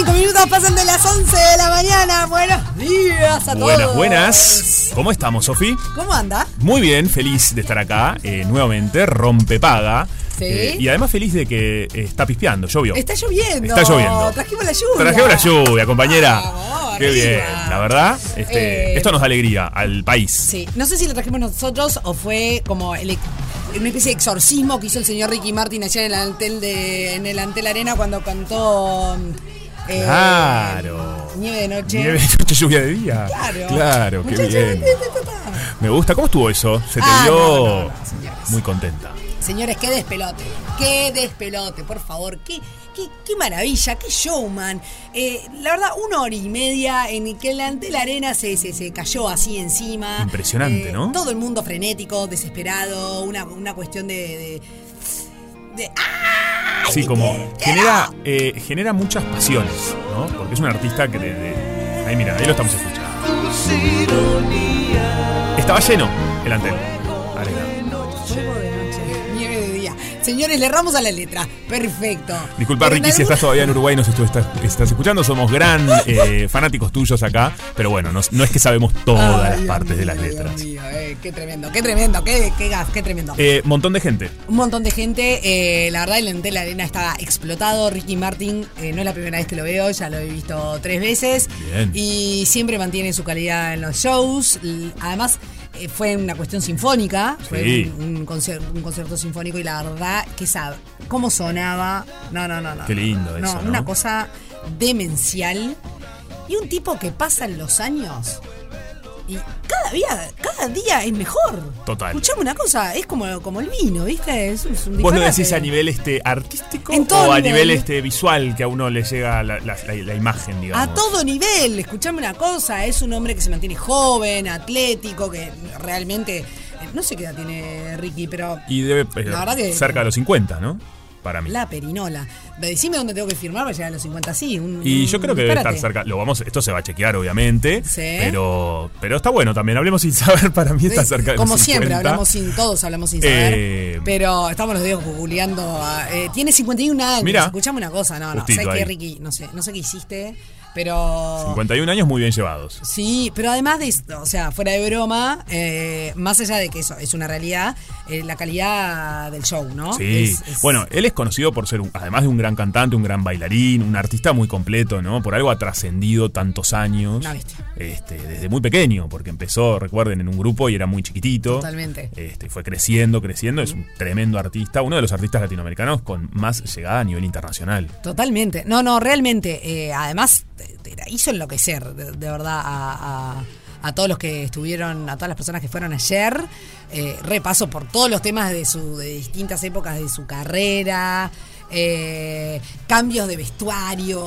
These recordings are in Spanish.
5 minutos pasan de las 11 de la mañana. Buenos días a buenas, todos. Buenas, buenas. ¿Cómo estamos, Sofi? ¿Cómo anda? Muy bien, feliz de estar acá eh, nuevamente. Rompe paga. Sí. Eh, y además feliz de que eh, está pispeando, llovió. Está lloviendo. Está lloviendo. Trajimos la lluvia. Trajimos la lluvia, compañera. Qué bien. La verdad, este, esto nos da alegría al país. Sí. No sé si lo trajimos nosotros o fue como el una especie de exorcismo que hizo el señor Ricky Martin ayer en el Antel, de, en el Antel Arena cuando cantó eh, Claro. Nieve de noche. Nieve de noche, lluvia de día. Claro. Claro, qué bien. Me gusta. ¿Cómo estuvo eso? Se te Ah, vio no, no, no, señores. muy contenta. Señores, qué despelote, qué despelote, por favor, qué, qué, qué maravilla, qué showman. Eh, la verdad, una hora y media en que el ante la arena se, se, se cayó así encima. Impresionante, Eh, ¿no? Todo el mundo frenético, desesperado, una, una cuestión de... de, de- ¡Ah! Sí, como genera, eh, genera muchas pasiones, ¿no? Porque es un artista que de, de- Ahí mira, ahí lo estamos escuchando. Estaba lleno el antel. Señores, le erramos a la letra. Perfecto. Disculpa, Ricky, si estás todavía en Uruguay y nos estás, estás escuchando. Somos gran eh, fanáticos tuyos acá. Pero bueno, no, no es que sabemos todas Ay, las Dios partes de las Dios letras. mío, eh, qué tremendo, qué tremendo, qué, qué gas, qué tremendo. Eh, montón de gente. Un montón de gente, eh, la verdad el Entel Arena está explotado. Ricky Martin eh, no es la primera vez que lo veo, ya lo he visto tres veces. Bien. Y siempre mantiene su calidad en los shows. Además, fue una cuestión sinfónica, fue un, un concer- un concierto sinfónico y la verdad que sabe cómo sonaba. No, no, no, no. Qué lindo no, eso, ¿no? Una cosa demencial. Y un tipo que pasan los años y cada día, cada día es mejor. Total. Escuchame una cosa, es como, como el vino, ¿viste? Es, es un ¿Vos lo decís a nivel este artístico En todo o a nivel. este visual que a uno le llega la, la- la- la imagen, digamos? A todo nivel, escuchame una cosa, es un hombre que se mantiene joven, atlético, que realmente, eh, no sé qué edad tiene Ricky, pero Y debe eh, La verdad que- cerca de los 50, ¿no? Para mí. la perinola. Decime dónde tengo que firmar para llegar a los 50, sí. un- Y un yo creo que debe estar cerca. Lo vamos, esto se va a chequear, obviamente. Sí. Pero, pero está bueno también. Hablemos sin saber. Para mí está cerca de Como los siempre, 50. hablamos sin, todos hablamos sin saber. Eh, pero estamos los días googleando. a- eh, tiene 51 años. Mira. Escuchame una cosa, no, no. Justito Sé que. Ricky, no sé, no sé qué hiciste, pero. 51 años muy bien llevados. Sí, pero además de esto, o sea, fuera de broma, eh, más allá de que eso es una realidad, eh, la calidad del show, ¿no? Sí. Es- es- Bueno, él es conocido por ser, un- además de un gran cantante, un gran bailarín, un artista muy completo, ¿no? Por algo ha trascendido tantos años. Una bestia. Este, desde muy pequeño, porque empezó, recuerden, en un grupo y era muy chiquitito. Totalmente. Este, fue creciendo, creciendo. Es un tremendo artista, uno de los artistas latinoamericanos con más llegada a nivel internacional. Totalmente. No, no, realmente. eh, además, hizo enloquecer, de, de verdad, a, a- a todos los que estuvieron, a todas las personas que fueron ayer. Eh, repaso por todos los temas de su, de distintas épocas de su carrera. eh, cambios de vestuario.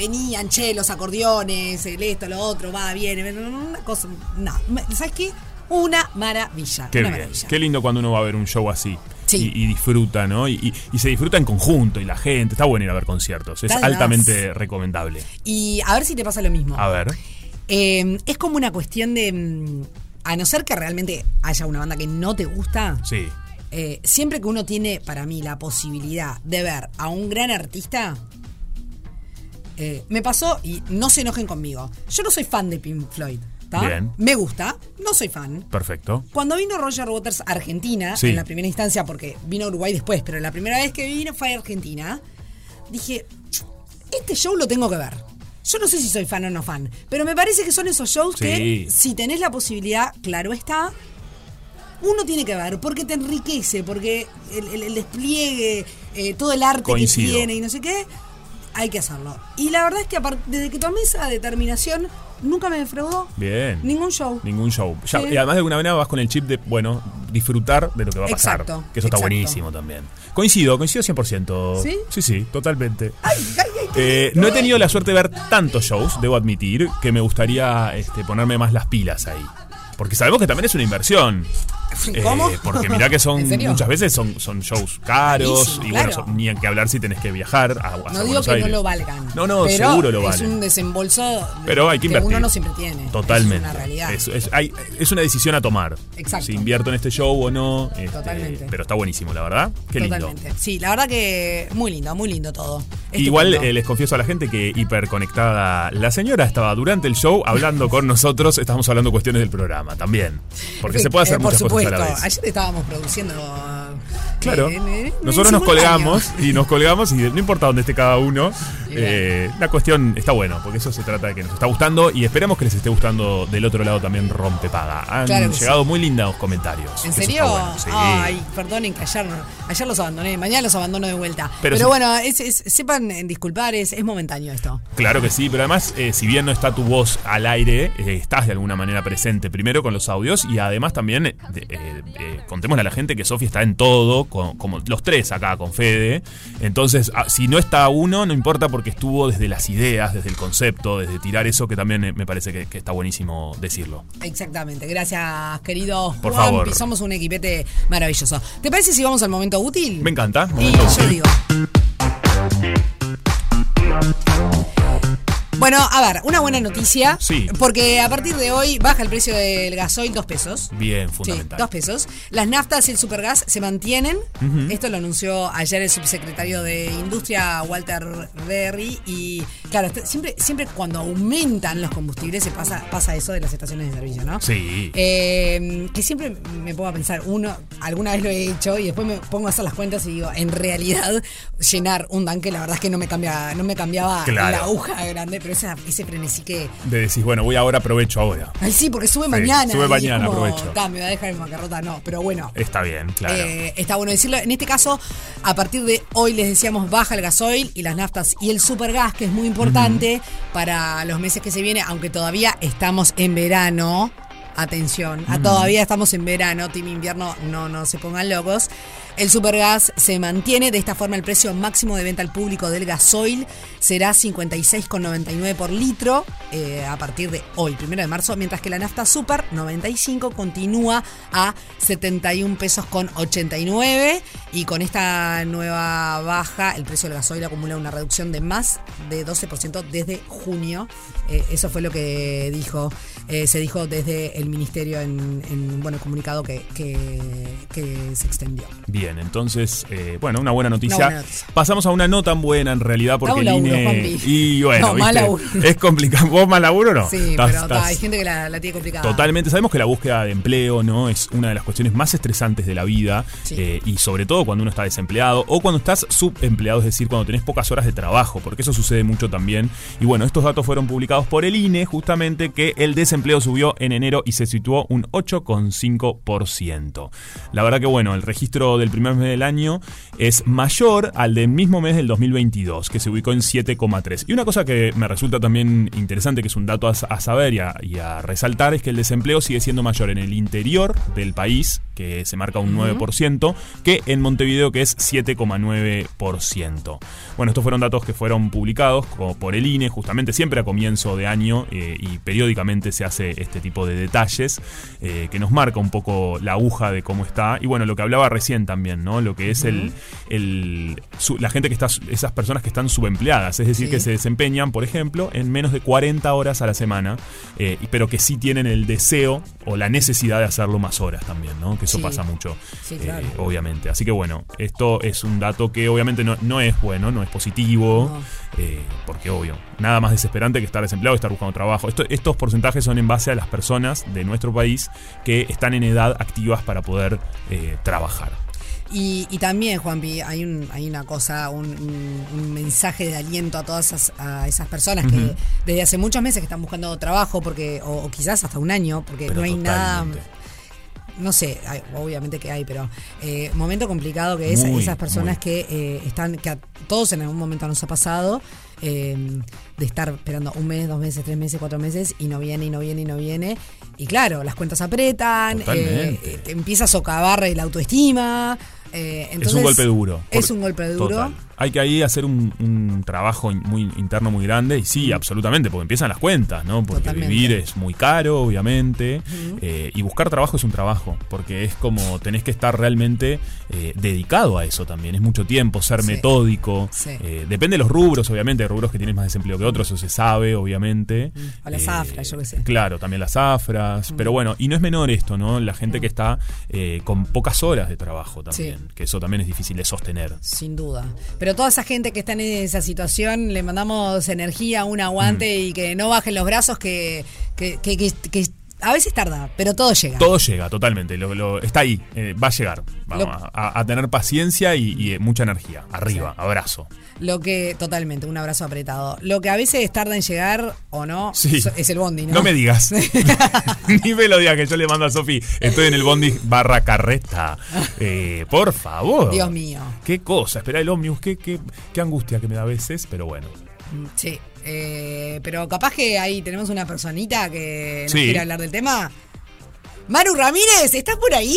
Venían, che, los acordeones, el esto, lo otro, va, viene, una cosa. No, ¿sabes qué? Una maravilla. Qué una maravilla. Qué lindo cuando uno va a ver un show así. Sí. Y, y disfruta, ¿no? Y, y- y se disfruta en conjunto y la gente. Está bueno ir a ver conciertos. Es altamente más. recomendable. Y a ver si te pasa lo mismo. A ver. Eh, es como una cuestión de. mm, A no ser que realmente haya una banda que no te gusta, Sí. eh, siempre que uno tiene, para mí, la posibilidad de ver a un gran artista, eh, me pasó, y no se enojen conmigo, yo no soy fan de Pink Floyd. ¿tá? Bien. Me gusta, no soy fan. Perfecto. Cuando vino Roger Waters a Argentina, Sí. en la primera instancia, porque vino a Uruguay después, pero la primera vez que vino fue a Argentina, dije, este show lo tengo que ver. Yo no sé si soy fan o no fan, pero me parece que son esos shows Sí. que si tenés la posibilidad, claro está, uno tiene que ver, porque te enriquece, porque el, el- el despliegue, eh, todo el arte Coincido. que tiene y no sé qué, hay que hacerlo. Y la verdad es que desde que tomé esa determinación, nunca me defraudó. Bien. Ningún show. Ningún show. Ya- Sí. Y además de alguna manera vas con el chip de, bueno, disfrutar de lo que va a pasar. Exacto, Que eso está buenísimo también. Coincido, coincido 100%. ¿Sí? Sí, sí, totalmente. Ay, ay, ay, Eh, no he tenido la suerte de ver tantos shows, debo admitir, que me gustaría este, ponerme más las pilas ahí. Porque sabemos que también es una inversión. ¿Cómo? Eh, porque mirá que son muchas veces son, son shows caros Carísimo, y bueno, claro. son- ni en que hablar si tenés que viajar a, a No Buenos digo que Aires. no lo valgan. No, no, pero seguro lo Es valen. un desembolso Pero hay que invertir. uno no siempre tiene. Totalmente. Es una realidad. Es, es- hay- es una decisión a tomar. Exacto. Si invierto en este show o no. este, Totalmente. Pero está buenísimo, la verdad. Qué lindo. Totalmente. Sí, la verdad que muy lindo, muy lindo todo. Igual eh, les confieso a la gente que hiperconectada, la señora estaba durante el show hablando con nosotros, estamos hablando cuestiones del programa también. Porque se puede hacer Eh, por muchas supuesto. cosas a la vez. Ayer estábamos produciendo. Claro. Nosotros nos colgamos y nos colgamos y no importa dónde esté cada uno, eh, la cuestión está bueno, porque eso se trata de que nos está gustando y esperemos que les esté gustando del otro lado también Rompepaga. Han Claro que llegado muy lindos comentarios. ¿En serio? está bueno, sí. Ay, perdonen que ayer, ayer los abandoné, mañana los abandono de vuelta. Pero Pero, sí. bueno, es- es- sepan disculpar, es, es momentáneo esto. Claro que sí, pero además, eh, si bien no está tu voz al aire, eh, estás de alguna manera presente primero con los audios y además también contémosle a la gente que Sofi está en todo, con- como los tres acá con Fede. Entonces, ah, si no está uno, no importa porque estuvo desde las ideas, desde el concepto, desde tirar eso, que también me parece que, que está buenísimo decirlo. Exactamente. Gracias, querido Por favor. Somos un equipete maravilloso. ¿Te parece si vamos al momento útil? Me encanta. Y yo digo. Bueno, a ver, una buena noticia. Sí. Porque a partir de hoy baja el precio del gasoil dos pesos. Bien, Sí, fundamental. dos pesos. Las naftas y el supergas se mantienen. Esto lo anunció ayer el subsecretario de Industria, Walter Berry. Y claro, siempre, siempre cuando aumentan los combustibles se pasa, pasa eso de las estaciones de servicio, ¿no? Sí. Eh, que siempre me pongo a pensar, uno, alguna vez lo he hecho y después me pongo a hacer las cuentas y digo, en realidad llenar un tanque la verdad es que no me cambia, no me cambiaba Claro. la aguja grande, pero esa- ese frenesí que De decís, bueno, voy ahora, aprovecho ahora. Ay, sí, porque sube mañana. sube mañana, como, aprovecho. "Ta, me va a dejar en bancarrota, no, pero bueno. Está bien, claro. eh, está bueno decirlo. En este caso, a partir de hoy les decíamos baja el gasoil y las naftas y el supergas, que es muy importante para los meses que se vienen, aunque todavía estamos en verano. Atención, todavía estamos en verano, team invierno, no, no se pongan locos. El supergas se mantiene, de esta forma el precio máximo de venta al público del gasoil será 56,99 por litro eh, a partir de hoy, primero de marzo, mientras que la nafta super 95 continúa a 71 pesos con 89 y con esta nueva baja el precio del gasoil acumula una reducción de más de 12% desde junio. Eh, eso fue lo que dijo, eh, se dijo desde el ministerio en, en bueno, el comunicado que se extendió. Bien, entonces, eh, bueno, una buena noticia. Una buena noticia. Pasamos a una no tan buena en realidad porque el INE. Y bueno, No, ¿viste? laburo. es complicado. ¿Vos mal laburo o no? Sí, pero hay gente que la, la tiene complicada. Totalmente, sabemos que la búsqueda de empleo no es una de las cuestiones más estresantes de la vida Sí. eh, y sobre todo cuando uno está desempleado o cuando estás subempleado, es decir, cuando tenés pocas horas de trabajo, porque eso sucede mucho también. Y bueno, estos datos fueron publicados por el INE justamente que el desempleo subió en enero y se situó un 8,5%. La verdad que bueno, el registro del primer mes del año es mayor al del mismo mes del 2022, que se ubicó en 7,3. Y una cosa que me resulta también interesante, que es un dato a, a saber y a, y a resaltar, es que el desempleo sigue siendo mayor en el interior del país, que se marca un 9%, que en Montevideo, que es 7,9%. Bueno, estos fueron datos que fueron publicados por el INE, justamente siempre a comienzo de año, eh, y periódicamente se hace este tipo de detalles, eh, que nos marca un poco la aguja de cómo está. Y bueno, lo que hablaba recién también, ¿no? Lo que es el, el- su- la gente que está, esas personas que están subempleadas, es decir, Sí. que se desempeñan, por ejemplo, en menos de 40 horas a la semana, eh, pero que sí tienen el deseo o la necesidad de hacerlo más horas también, ¿no? Que eso Sí. pasa mucho, Sí, eh, obviamente. Así que bueno, esto es un dato que obviamente no, no es bueno, no es positivo, No. eh, porque obvio, nada más desesperante que estar desempleado y estar buscando trabajo. Esto- estos porcentajes son en base a las personas de nuestro país que están en edad activas para poder eh, trabajar. Y, y también, Juanpi, hay, un, hay una cosa, un, un- un mensaje de aliento a todas esas, a esas personas que desde hace muchos meses que están buscando trabajo, porque o, o quizás hasta un año, porque Pero no hay nada... No sé, hay- obviamente que hay, pero eh, momento complicado que es Muy, esas personas muy. que eh, están, que a todos en algún momento nos ha pasado, eh, de estar esperando un mes, dos meses, tres meses, cuatro meses y no viene, y no viene, y no viene. Y claro, las cuentas apretan, eh, te empieza a socavar la autoestima. Eh, es un golpe duro. Es un golpe duro. Total. Hay que ahí hacer un, un trabajo muy interno muy grande y sí, absolutamente, porque empiezan las cuentas, ¿no? Porque Totalmente. vivir es muy caro, obviamente, eh, y buscar trabajo es un trabajo, porque es como tenés que estar realmente eh, dedicado a eso también, es mucho tiempo, ser Sí. metódico, Sí. eh, depende de los rubros, obviamente, hay rubros que tienen más desempleo que otros, eso se sabe, obviamente. O las afras, yo qué sé. Claro, también las afras, pero bueno, y no es menor esto, ¿no? La gente que está eh, con pocas horas de trabajo también, Sí. que eso también es difícil de sostener. Sin duda. Pero toda esa gente que está en esa situación, le mandamos energía, un aguante Mm. y que no bajen los brazos, que, que, que- que- que a veces tarda, pero todo llega. Todo llega, totalmente. Lo, lo- está ahí, eh, va a llegar. Vamos Lo- a, tener paciencia y, y, eh, mucha energía. Arriba, abrazo. Lo que, totalmente, un abrazo apretado. Lo que a veces tarda en llegar o no, Sí. es el bondi, ¿no? No me digas. Ni me lo digas que yo le mando a Sofi. Estoy en el bondi barra carreta. Eh, por favor. Dios mío. Qué cosa. Espera el ómnibus. Qué, qué, qué angustia que me da a veces, pero bueno. Sí. Eh, pero capaz que ahí tenemos una personita que nos Sí. quiere hablar del tema. Maru Ramírez, ¿estás por ahí?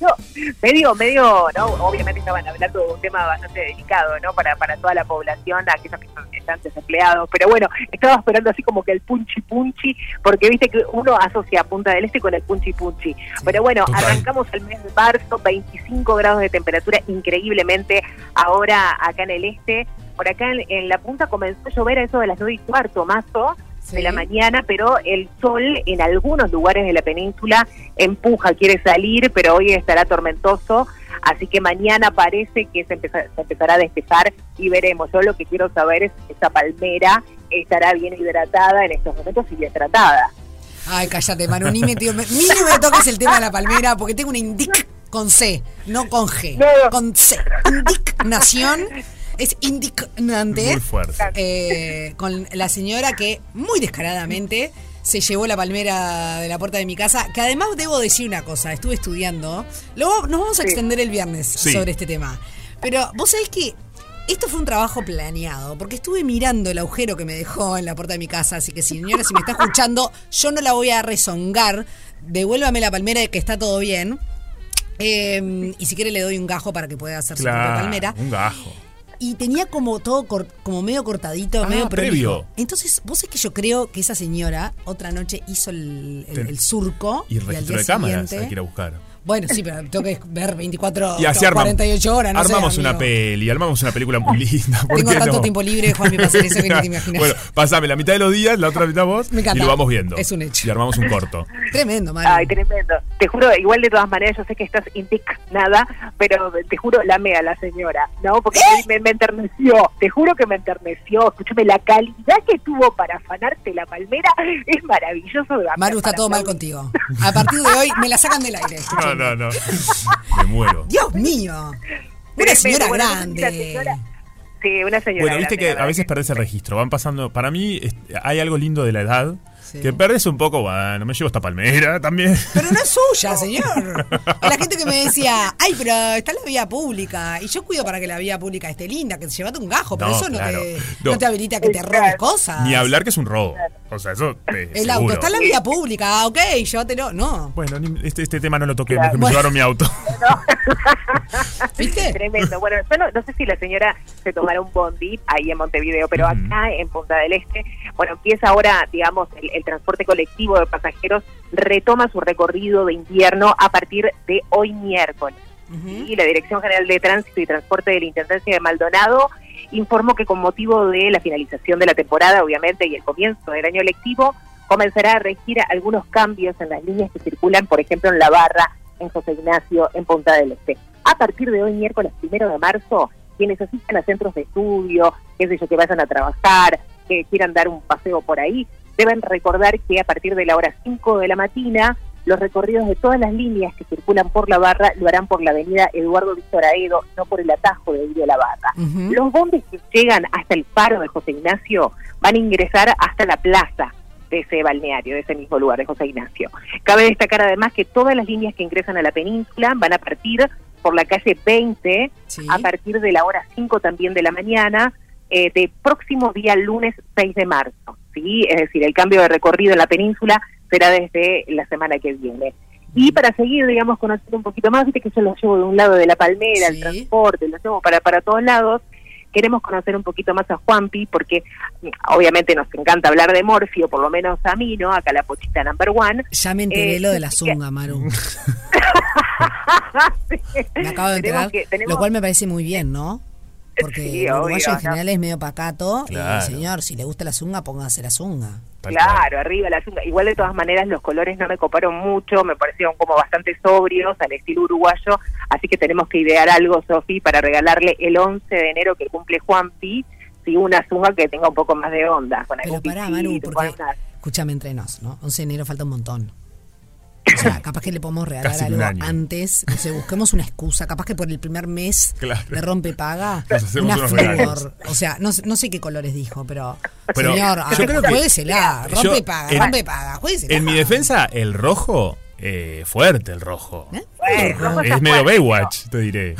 Medio, medio, ¿no? Obviamente estaban hablando de un tema bastante delicado, ¿no? Para, para toda la población, aquellos que son- están desempleados. Pero bueno, estaba esperando así como que el punchi punchi, porque viste que uno asocia Punta del Este con el punchi punchi. Pero bueno, Total. arrancamos el mes de marzo, 25 grados de temperatura, increíblemente ahora acá en el este. Por acá en, en la punta comenzó a llover a eso de las 9 y cuarto, mazo Sí. de la mañana, pero el sol en algunos lugares de la península empuja, quiere salir, pero hoy estará tormentoso, así que mañana parece que se, empeza- se empezará a despejar y veremos. Yo lo que quiero saber es si esta palmera estará bien hidratada en estos momentos y bien tratada. Ay, cállate, Manu, ni me, tío, me- ni me toques el tema de la palmera, porque tengo una indic con C, no con G, No. con C. Indignación es indignante. Muy fuerte. eh, con la señora que muy descaradamente se llevó la palmera de la puerta de mi casa, que además debo decir una cosa, estuve estudiando, luego nos vamos a Sí. extender el viernes Sí. sobre este tema, pero vos sabés que esto fue un trabajo planeado, porque estuve mirando el agujero que me dejó en la puerta de mi casa, así que señora, si me está escuchando, yo no la voy a rezongar, devuélvame la palmera de que está todo bien. Eh, y si quiere le doy un gajo para que pueda hacer su propia Claro, palmera. un gajo. Y tenía como todo cor- como medio cortadito, Ah, medio prolijo. previo. Entonces, vos es que yo creo que esa señora otra noche hizo el, el- Ten- el surco. Y el registro de cámaras hay que ir a buscar. Bueno, sí, pero tengo que ver 24 Y así armamos. 48 horas, no sé, armamos una peli, armamos una película muy linda. ¿por Tengo qué tanto no? tiempo libre, Juan, para hacer eso que ni te imaginas. Bueno, pasame la mitad de los días, la otra mitad vos, Me encanta. y lo vamos viendo. Es un hecho. Y armamos un corto. Tremendo, Manu. Ay, tremendo. Te juro, igual de todas maneras, yo sé que estás indignada, pero te juro, lame a la señora, ¿no? Porque ¿Eh? me, me enterneció, te juro que me enterneció. Escúchame, la calidad que tuvo para afanarte la palmera es maravilloso. de Maru, está todo mal contigo. A partir de hoy me la sacan del aire. No, no, no. Me muero. Dios mío. Una señora Bueno, grande. la señora- Sí, una señora. Bueno, viste grande, que la a veces perdés el registro, van pasando. Para mí es- hay algo lindo de la edad. Sí. Que perdés un poco, bueno, me llevo esta palmera también. Pero no es suya, señor. A la gente que me decía, ay, pero está en la vía pública. Y yo cuido para que la vía pública esté linda, que te llevate un gajo. Pero No, eso no, te, No. no te habilita a que te robes cosas. Ni hablar que es un robo. O sea, eso te El auto está en la vía pública, ok, llévatelo. No. Bueno, ni- este, este tema no lo toquemos, Claro. que me Bueno. llevaron mi auto. ¿Viste? Tremendo. Bueno, yo no, no sé si la señora se tomará un bondi ahí en Montevideo, pero acá en Punta del Este, bueno, empieza ahora, digamos, el, el transporte colectivo de pasajeros retoma su recorrido de invierno a partir de hoy miércoles. Y la Dirección General de Tránsito y Transporte de la Intendencia de Maldonado informó que con motivo de la finalización de la temporada, obviamente, y el comienzo del año lectivo, comenzará a regir algunos cambios en las líneas que circulan, por ejemplo, en La Barra, en José Ignacio, en Punta del Este. A partir de hoy, miércoles primero de marzo, quienes asisten a centros de estudio, qué sé yo, que vayan a trabajar, que quieran dar un paseo por ahí, deben recordar que a partir de la hora 5 de la mañana, los recorridos de todas las líneas que circulan por la barra lo harán por la avenida Eduardo Víctor Aedo, no por el atajo de Villa la Barra. Los bombes que llegan hasta el paro de José Ignacio van a ingresar hasta la plaza de ese balneario, de ese mismo lugar de José Ignacio. Cabe destacar además que todas las líneas que ingresan a la península van a partir por la calle 20 Sí. a partir de la hora 5 también de la mañana eh, de próximo día lunes 6 de marzo. ¿sí? Es decir, el cambio de recorrido en la península será desde la semana que viene. Y para seguir, digamos, conociendo un poquito más, viste que yo lo llevo de un lado de la palmera, Sí. el transporte, lo llevo para, para todos lados. Queremos conocer un poquito más a Juanpi, porque mm, obviamente nos encanta hablar de Morphy, o por lo menos a mí, ¿no? Acá la pochita number one. Ya me enteré Eh, lo de la zunga, Maru. Sí. Me acabo de enterar, que- tenemos- lo cual me parece muy bien, ¿no? Porque Sí, el uruguayo obvio, en general es medio pacato Claro. y señor, si le gusta la zunga, póngase la zunga. Claro, arriba la zunga. Igual de todas maneras los colores no me coparon mucho, me parecieron como bastante sobrios al estilo uruguayo, así que tenemos que idear algo, Sofi, para regalarle el 11 de enero que cumple Juanpi, sí, una zunga que tenga un poco más de onda. Con Pero algún pará, Maru, porque escúchame entre nos, ¿no? 11 de enero falta un montón. O sea, capaz que le podemos regalar algo antes, no sé, busquemos una excusa, capaz que por el primer mes Claro. de rompe paga, una flor. O sea, no, sé- no sé qué colores dijo, pero, Pero señor, yo creo que- juéguesela, yo- rompe paga, en- rompe paga, juéguesela. En mi defensa, el rojo, eh, fuerte el rojo. ¿Eh? Rojo está Es medio fuerte. Baywatch, te diré.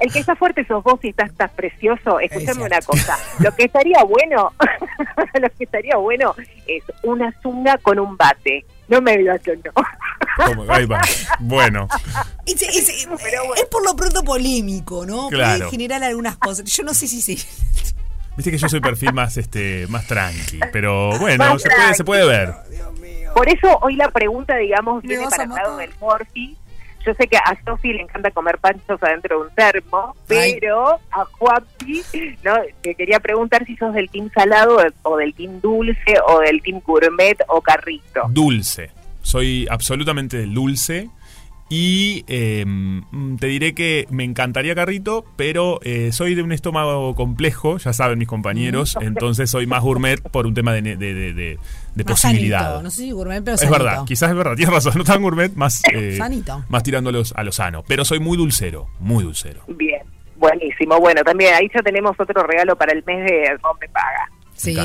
El que está fuerte sos vos y estás, estás precioso. Escúchame una cosa. Lo que estaría bueno, lo que estaría bueno es una zunga con un bate. No me digas que no. Ahí va. Bueno, Es, es- Pero bueno. es por lo pronto polémico, ¿no? Claro. Puede generar algunas cosas. Yo no sé si sí. viste que yo soy perfil más este más tranqui, pero bueno, se puede, se puede ver. Por eso hoy la pregunta, digamos, viene para el lado del Morphy. Yo sé que a Sofi le encanta comer panchos adentro de un termo, Ay. pero a Juanpi, ¿no? Te quería preguntar si sos del team salado o del team dulce o del team gourmet o carrito. Dulce. Soy absolutamente del dulce. Y eh, mm, te diré que me encantaría carrito, pero eh, soy de un estómago complejo, ya saben mis compañeros, entonces soy más gourmet por un tema de, ne- de, de- de- de Más posibilidad. sanito. No sé si gourmet, pero Es sanito. verdad, quizás es verdad, tienes razón, no tan gourmet, más, eh, Sanito. más tirando a, lo sano. Pero soy muy dulcero, muy dulcero. Bien, buenísimo. Bueno, también ahí ya tenemos otro regalo para el mes de Rompe Paga. Sí,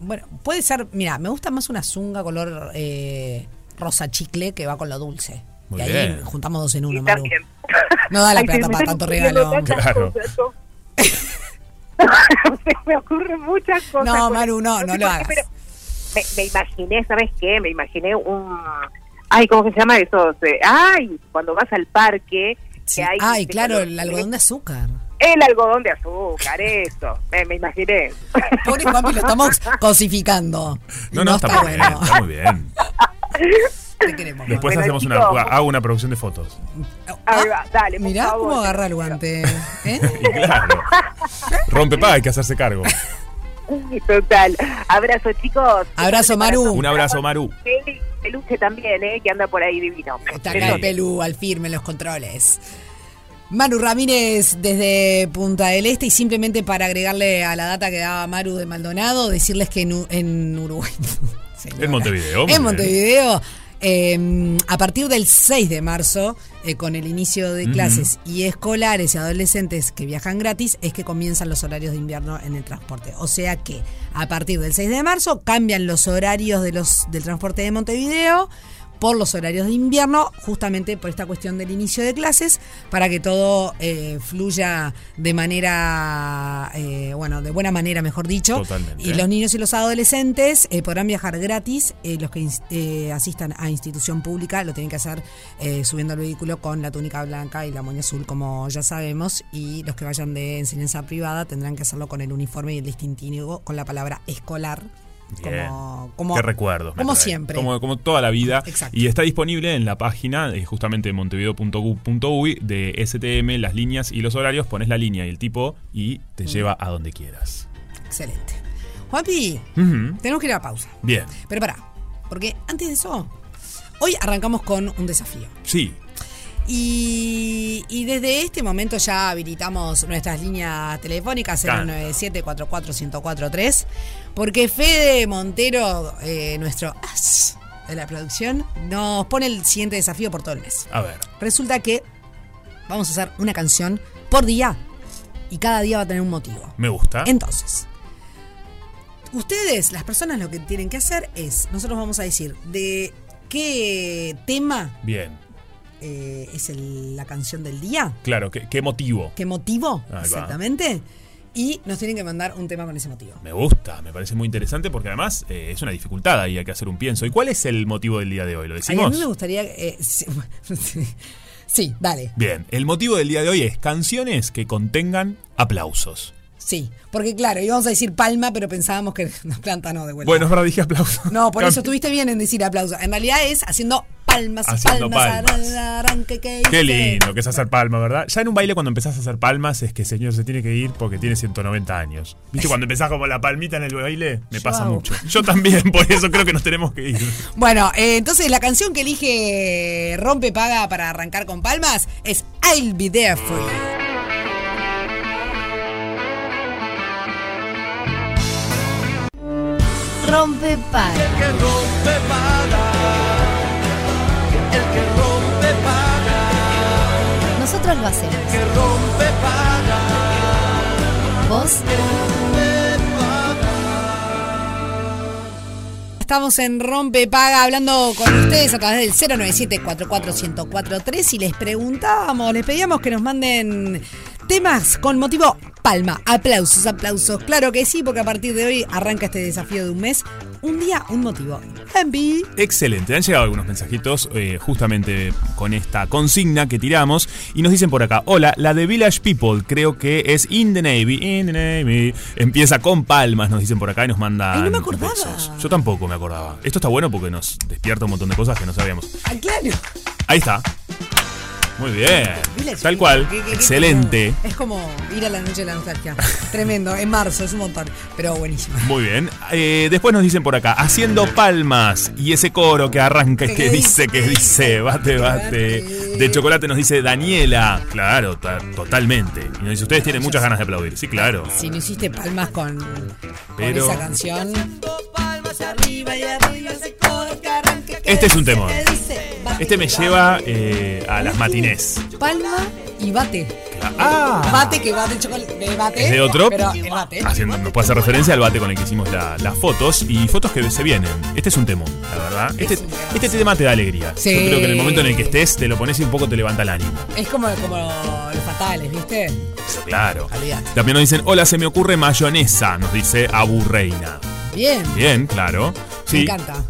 bueno, puede ser, mira, me gusta más una zunga color eh, rosa chicle que va con lo dulce. Muy y ahí bien. juntamos dos en uno, Maru. No da la Ay, plata para tanto regalo. Claro. se me ocurren muchas cosas. No, Maru, no, no lo hagas. pero Me, me imaginé, ¿sabes qué? Me imaginé un... Ay, ¿cómo se llama eso? Ay, cuando vas al parque... Sí. que hay Ay, ese claro, el algodón de azúcar. El algodón de azúcar, eso. Me, me imaginé. Pobre Juanpi, lo estamos cosificando. No, no, está, muy bien, está muy bien. Te queremos. Después Bueno, hacemos una, hago una producción de fotos. Ahí va, dale, por Mirá favor. cómo agarra el guante. ¿eh? Y claro, rompe paga, hay que hacerse cargo. Total. Abrazo, chicos. Abrazo, Maru. Un abrazo, Maru. Peluche también, ¿eh? Que anda por ahí divino. Está acá el Pelú al firme en los controles. Manu Ramírez desde Punta del Este y simplemente para agregarle a la data que daba Maru de Maldonado, decirles que en, U- en Uruguay, señora, En Montevideo, en bien. Montevideo, eh, a partir del 6 de marzo, eh, con el inicio de clases y escolares y adolescentes que viajan gratis, es que comienzan los horarios de invierno en el transporte. O sea que a partir del 6 de marzo cambian los horarios de los, del transporte de Montevideo por los horarios de invierno, justamente por esta cuestión del inicio de clases, para que todo eh, fluya de manera, eh, bueno, de buena manera, mejor dicho. Totalmente. Y los niños y los adolescentes eh, podrán viajar gratis. eh, los que eh, asistan a institución pública lo tienen que hacer eh, subiendo al vehículo con la túnica blanca y la moña azul, como ya sabemos. Y los que vayan de enseñanza privada tendrán que hacerlo con el uniforme y el distintivo con la palabra escolar. Bien. Como, como, Qué recuerdos. me Como siempre. Como, como toda la vida. Exacto. Y está disponible en la página, eh, justamente montevideo.gov.uy, de STM, las líneas y los horarios. Pones la línea y el tipo y te lleva a donde quieras. Excelente. Juanpi, tenemos que ir a la pausa. Bien. Pero pará, porque antes de eso, hoy arrancamos con un desafío. Sí. Y, y desde este momento ya habilitamos nuestras líneas telefónicas Claro. 097-44-1043 porque Fede Montero, eh, nuestro as de la producción, nos pone el siguiente desafío por todo el mes. A ver. Resulta que vamos a hacer una canción por día y cada día va a tener un motivo. Me gusta. Entonces, ustedes, las personas, lo que tienen que hacer es, nosotros vamos a decir de qué tema Bien. Eh, es el- la canción del día, Claro, ¿qué, qué motivo? qué motivo Ahí va. exactamente, y nos tienen que mandar un tema con ese motivo. Me gusta, me parece muy interesante porque además eh, es una dificultad ahí, hay que hacer un pienso. ¿Y cuál es el motivo del día de hoy? ¿Lo Ay, a decimos? mí me gustaría... eh, sí, sí. Sí, dale. Bien, el motivo del día de hoy es canciones que contengan aplausos. Sí, porque claro, íbamos a decir palma, pero pensábamos que la planta no, de vuelta. Bueno, verdad, dije aplausos. No, por eso estuviste bien en decir aplauso. En realidad es haciendo palmas Haciendo palmas. palmas. arranque que Qué lindo que es hacer palmas, ¿verdad? Ya en un baile cuando empezás a hacer palmas es que señor se tiene que ir porque tiene 190 años. ¿Viste cuando empezás como la palmita en el baile? Me Yo pasa hago. mucho. Yo también, por eso creo que nos tenemos que ir. Bueno, eh, entonces la canción que elige Rompe Paga para arrancar con palmas es I'll Be There For You. Rompe para. que rompe paga. El que rompe paga. Nosotros lo hacemos. Que rompe paga. Vos Estamos en Rompe Paga hablando con ustedes a través del 097 44143 y les preguntábamos, les pedíamos que nos manden temas con motivo palma, aplausos, aplausos. Claro que sí, porque a partir de hoy arranca este desafío de un mes. Un día, un motivo. Envy. Excelente, han llegado algunos mensajitos eh, justamente con esta consigna que tiramos y nos dicen por acá, hola, la de Village People creo que es In the Navy, In the Navy, empieza con palmas, nos dicen por acá y nos mandan... Ay, no me acordaba. besos. Yo tampoco me acordaba. Esto está bueno porque nos despierta un montón de cosas que no sabíamos. Ah, claro. Ahí está. Muy bien. Village Tal cual. ¿Qué- qué- qué- Excelente. Es como ir a la noche de la nostalgia. Tremendo, en marzo, es un montón. Pero buenísimo. Muy bien. Eh, después nos dicen por acá, haciendo palmas y ese coro que arranca y ¿Qué que dice? que dice, bate, bate. De chocolate nos dice Daniela. Claro, ta- totalmente. Y nos dice, ustedes tienen muchas ganas de aplaudir. Sí, claro. Si no hiciste palmas con, Pero- con esa canción. Este es un dice, temor. Este me lleva eh, a las matinés. Palma y bate. Ah, Bate que bate chocolate. Bate. ¿Es de otro? Pero el bate. Haciendo, nos puede hacer referencia al bate con el que hicimos la- las fotos y fotos que se vienen. Este es un temón, la verdad. Este, este tema te da alegría. Sí. Yo creo que en el momento en el que estés, te lo pones y un poco te levanta el ánimo. Es como, como los fatales, ¿viste? Claro. También nos dicen, hola, se me ocurre mayonesa, nos dice Abu Reina. Bien. Bien, claro. Me encanta.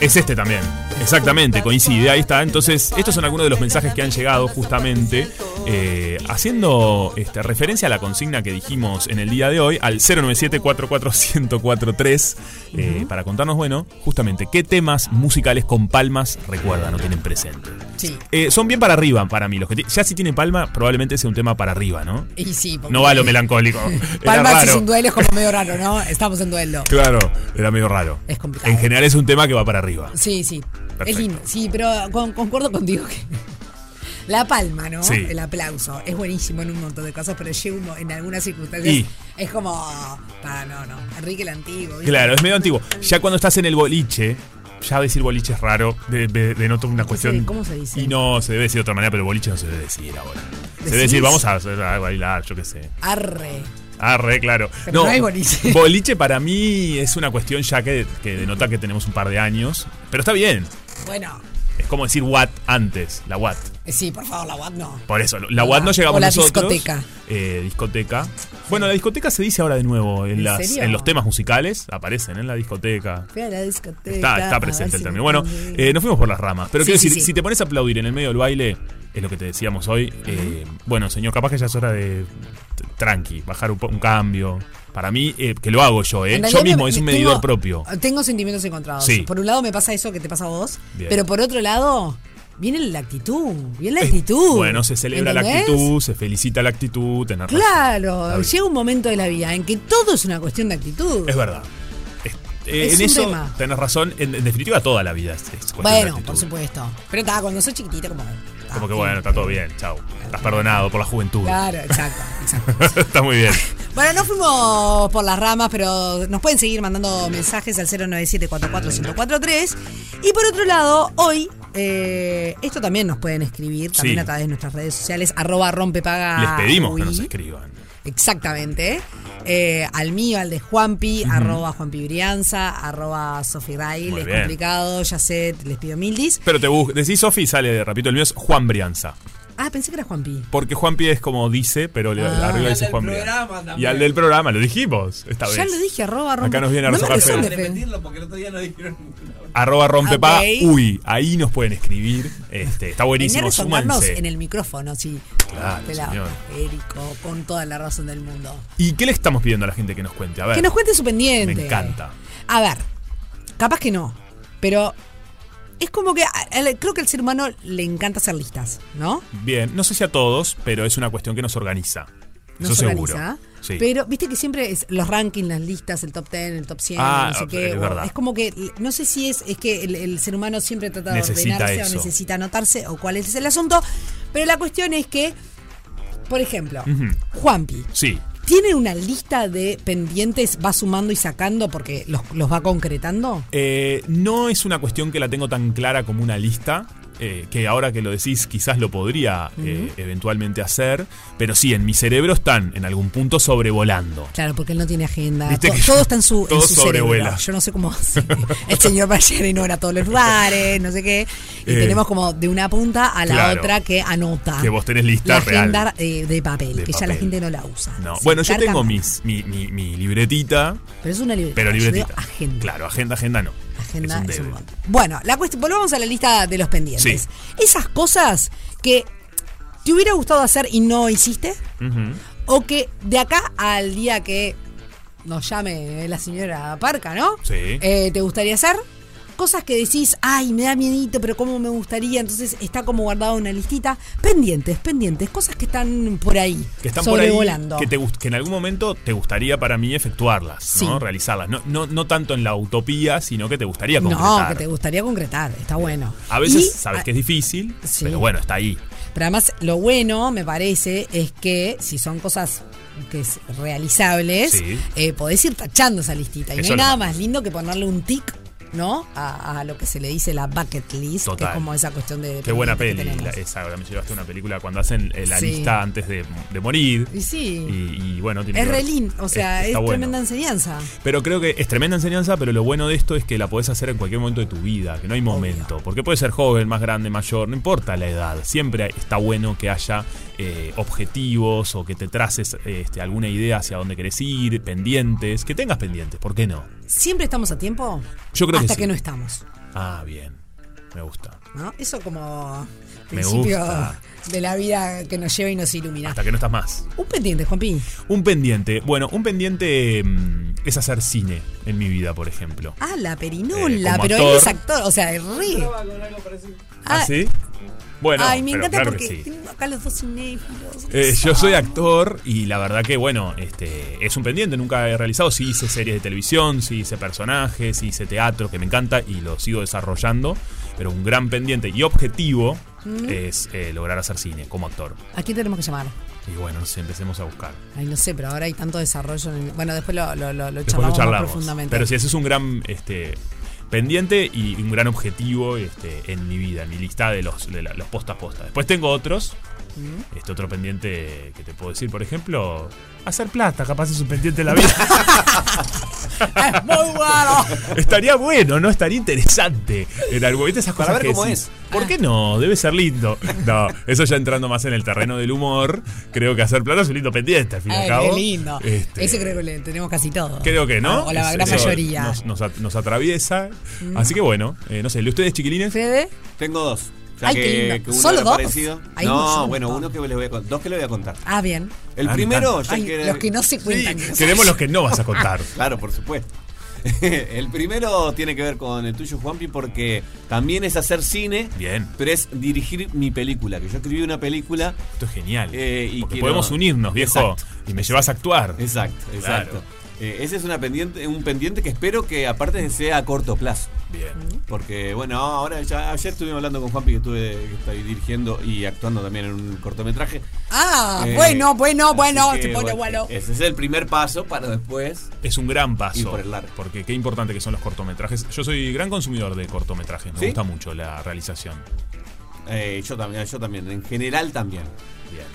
es este también. Exactamente, coincide, ahí está. Entonces, estos son algunos de los mensajes que han llegado justamente eh, haciendo este, referencia a la consigna que dijimos en el día de hoy, al 097-44143, eh, para contarnos, bueno, justamente qué temas musicales con palmas recuerdan o tienen presente. Sí. Eh, son bien para arriba para mí. Los que ya si tiene palma, probablemente sea un tema para arriba, ¿no? Y sí. porque- No va lo melancólico. Era Palmas es un duelo, es como medio raro, ¿no? Estamos en duelo. Claro, era medio raro. Es complicado. En general es un tema que va para arriba. Sí, sí. Perfecto. Es lindo. Sí, pero con- concuerdo contigo que. La palma, ¿no? Sí. El aplauso. Es buenísimo en un montón de cosas, pero llega en algunas circunstancias. Y- Es como. Ah, no, no. Enrique el Antiguo. ¿viste? Claro, es medio antiguo. Ya cuando estás en el boliche, ya decir boliche es raro, de, de- denota una cuestión. ¿Cómo se dice? Y no, se debe decir de otra manera, pero boliche no se debe decir ahora. Se debe decir, vamos a, a bailar, yo qué sé. Arre. Ah, re, claro. Pero no hay boliche. Boliche para mí es una cuestión ya que, que denota que tenemos un par de años. Pero está bien. Bueno. Es como decir what antes, la what. eh, Sí, por favor, la WAD no. Por eso, la la- no llegamos o la nosotros. discoteca. Eh, discoteca. Bueno, la discoteca se dice ahora de nuevo en, ¿En las, en los temas musicales. Aparecen en la discoteca. Fui a la discoteca. Está, presente el si término. Bueno, eh, nos fuimos por las ramas. Pero Sí, quiero sí, decir, sí. si te pones a aplaudir en el medio del baile, es lo que te decíamos hoy. eh, bueno, señor, capaz que ya es hora de tranqui, bajar un, un cambio. Para mí, eh, que lo hago yo, ¿eh? Yo mismo, me- es un me- medidor tengo- propio. Tengo sentimientos encontrados. Sí. Por un lado me pasa eso que te pasa a vos, Bien. pero por otro lado viene la actitud, viene la actitud. Bueno, se celebra la actitud, se felicita la actitud, tenés. Claro, llega un momento de la vida en que todo es una cuestión de actitud. Es verdad. Es- eh, Es en eso tema. tenés razón. En, en definitiva, toda la vida es, es cuestión de Bueno, actitud. por supuesto. Pero está, cuando sos chiquitita, como. Como que bueno, está todo bien, chau. Estás perdonado por la juventud. Claro, exacto, exacto. está muy bien. Bueno, no fuimos por las ramas, pero nos pueden seguir mandando mensajes al 097-44-1043. Y por otro lado, hoy, eh, esto también nos pueden escribir, también Sí. a través de nuestras redes sociales, arroba rompepaga. Les pedimos que nos escriban. Exactamente. Eh, al mío, al de Juanpi, arroba Juanpi Brianza, arroba Sofi Rail. Es bien. complicado, ya sé, les pido mil dis. Pero te busco, decís Sofi y sale, repito, el mío es Juan Brianza. Ah, pensé que era Juanpi. Porque Juanpi es como dice, pero le- Ah. arriba Y al dice del Juan programa también. Y al del programa, lo dijimos esta Ya vez. lo dije, arroba rompe. Acá nos viene a no me resolver resuelve, Fede. Fe. repetirlo porque el otro día no dijeron ninguna. Arroba rompepaga, Ok. uy, ahí nos pueden escribir. Este, está Venía a buenísimo, resonarnos súmanse. en el micrófono, sí. Claro, señor. Érico, con toda la razón del mundo. ¿Y qué le estamos pidiendo a la gente que nos cuente? A ver. Que nos cuente su pendiente. Me encanta. A ver, capaz que no, pero es como que creo que al ser humano le encanta hacer listas, ¿no? Bien, no sé si a todos, pero es una cuestión que nos organiza. No Eso se seguro. Sí. Pero viste que siempre es los rankings, las listas, el top 10, el top 100, Ah, no sé qué. es o- verdad. es como que, no sé si es, es que el, el ser humano siempre trata de Necesita ordenarse eso. o necesita anotarse o cuál es el asunto. Pero la cuestión es que, por ejemplo. Juanpi, Sí. ¿Tiene una lista de pendientes, va sumando y sacando porque los, los va concretando? Eh, no es una cuestión que la tengo tan clara como una lista. Eh, que ahora que lo decís quizás lo podría eh, eventualmente hacer, pero sí, en mi cerebro están en algún punto sobrevolando. Claro, porque él no tiene agenda. To- todo yo- está en su, en todo su cerebro. sobrevuela. Yo no sé cómo hace. El señor Bayer no era a todos los lugares, no sé qué. Y Eh, tenemos como de una punta a la claro. otra que anota. Que vos tenés lista la real. agenda eh, de papel, De que ya la gente no la usa. No. Bueno, yo tengo mis, mi, mi- mi libretita, Pero es una libreta. pero libretita. agenda. Claro, agenda, agenda no. Agenda es un es un. Bueno, la cuestión, volvamos a la lista de los pendientes. Sí. Esas cosas que te hubiera gustado hacer y no hiciste, o que de acá al día que nos llame la señora Parca, ¿no? Sí. Eh, ¿Te gustaría hacer? Cosas que decís, ay, me da miedito, pero cómo me gustaría. Entonces está como guardado una listita. Pendientes, pendientes, cosas que están por ahí. que están por ahí que, te, que en algún momento te gustaría para mí efectuarlas, ¿no? Realizarlas. No, no, no tanto en la utopía, sino que te gustaría No, concretar. que te gustaría concretar, está bueno. A veces Y, sabes que es difícil, Sí. pero bueno, está ahí. Pero además, lo bueno, me parece, es que si son cosas que es realizables, Sí. eh, podés ir tachando esa listita. Y Eso no hay nada más lindo que ponerle un tic, ¿no? A, a lo que se le dice la bucket list, que es como esa cuestión de. Qué buena peli. la- esa, ahora me llevaste una película cuando hacen eh, la Sí. lista antes de, de morir. Y sí. Y, y bueno, tiene es relín, o sea, es, bueno. tremenda enseñanza. Pero creo que es tremenda enseñanza, pero lo bueno de esto es que la podés hacer en cualquier momento de tu vida, que no hay momento. Porque puede ser joven, más grande, mayor, no importa la edad. Siempre está bueno que haya eh, objetivos o que te traces este, alguna idea hacia dónde querés ir, pendientes, que tengas pendientes, ¿por qué no? ¿Siempre estamos a tiempo? Yo creo que Hasta sí. que no estamos. Ah, bien, me gusta. ¿no? Eso como principio de la vida que nos lleva y nos ilumina. Hasta que no estás más. Un pendiente, Juanpi. Un pendiente, bueno, un pendiente mm, es hacer cine en mi vida, por ejemplo. Ah, la Eh, perinola, como pero actor. él es actor, o sea, es re. ¿Ah, sí? Bueno, Ay, me pero encanta claro que porque sí. acá los dos cinéfilos. Eh, yo soy actor y la verdad que, bueno, este es un pendiente, nunca he realizado. Sí hice series de televisión, sí hice personajes, sí hice teatro, que me encanta y lo sigo desarrollando. Pero un gran pendiente y objetivo Mm. es eh, lograr hacer cine como actor. ¿A quién tenemos que llamar? Y bueno, empecemos a buscar. Ay, no sé, pero ahora hay tanto desarrollo. en el- Bueno, después lo, lo, lo, lo Después charlamos, más profundamente. Pero sí, ese es un gran este, pendiente y un gran objetivo este, en mi vida, en mi lista de los, de la- los posta a posta. Después tengo otros. Mm. Este otro pendiente que te puedo decir, por ejemplo, hacer plata, capaz es un pendiente de la vida. Es muy bueno. Estaría bueno, ¿no? Estaría interesante. En algo, ¿viste esas Para cosas ver que cómo decís, es. ¿Por qué no? Debe ser lindo. No, eso ya entrando más en el terreno del humor. Creo que hacer plata es un lindo pendiente, al fin y al cabo. qué lindo. Este, Ese creo que le tenemos casi todo. Creo que no. Ah, O la gran eso mayoría. Mm. Nos, nos at- nos atraviesa. Así que bueno, eh, no sé, ¿le ustedes chiquilines? Fede, Tengo dos. Ay, que, qué lindo. que uno ¿Solo era dos? parecido. Ay, no, bueno, dos. uno que les voy a con- dos que le voy a contar. ah, bien. El Ah, primero, me ya Ay, que los que no se cuentan. Sí, queremos los que no vas a contar. Claro, por supuesto. El primero tiene que ver con el tuyo, Juanpi, porque también es hacer cine, Bien. pero es dirigir mi película. Que yo escribí una película. Esto es genial. Eh, y Porque quiero- podemos unirnos, viejo. Exacto. Y me llevas a actuar. Exacto, Claro. exacto. Eh, ese es una pendiente, un pendiente que espero que aparte sea a corto plazo. Bien. Porque, bueno, ahora ya ayer estuvimos hablando con Juanpi que estuve que dirigiendo y actuando también en un cortometraje. Ah, Eh, bueno, bueno, bueno, que, se pone bueno. Ese es el primer paso para después. Es un gran paso. Y por el largo. Porque qué importante que son los cortometrajes. Yo soy gran consumidor de cortometrajes. Me ¿Sí? gusta mucho la realización. Eh, yo también, yo también, en general también. Bien.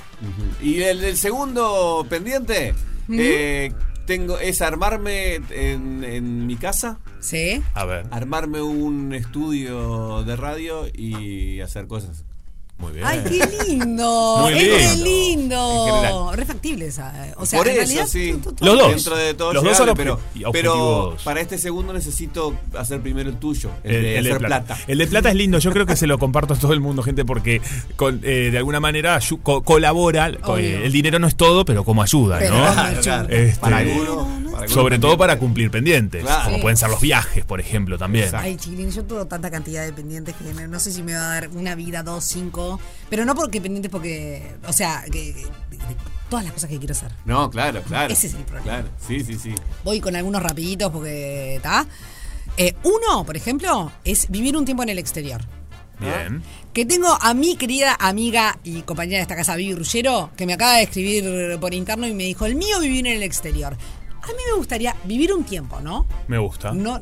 Y el, el segundo pendiente eh, tengo es armarme en, en mi casa, Sí. A ver. armarme un estudio de radio y hacer cosas. Muy bien. Ay, qué lindo. Muy Es lindo. esa. eh. O sea, Por en eso, realidad, sí. Los dos. Dentro de todo Los dos llegable, son pero, pero para este segundo necesito hacer primero el tuyo, el, de hacer plata. El de plata es lindo, yo creo que se lo comparto a todo el mundo, gente, porque con, eh, de alguna manera co- colabora. eh, el dinero no es todo, pero como ayuda, Pero ¿no? no Claro, claro. Este, para alguno, para alguno Sobre todo para cumplir pendientes, Claro. como Sí. pueden ser los viajes, por ejemplo, también. Exacto. Ay, chiquilín, yo tengo tanta cantidad de pendientes que no sé si me va a dar una vida, dos, cinco. Pero no porque pendientes, porque. O sea, que, todas las cosas que quiero hacer. No, claro, claro. Ese es el problema. Claro, sí, sí, sí. Voy con algunos rapiditos porque. ¿Está? Eh, uno, por ejemplo, es vivir un tiempo en el exterior. Bien. Que tengo a mi querida amiga y compañera de esta casa, Vivi Rullero, que me acaba de escribir por interno y me dijo: el mío vivir en el exterior. A mí me gustaría vivir un tiempo, ¿no? Me gusta. No,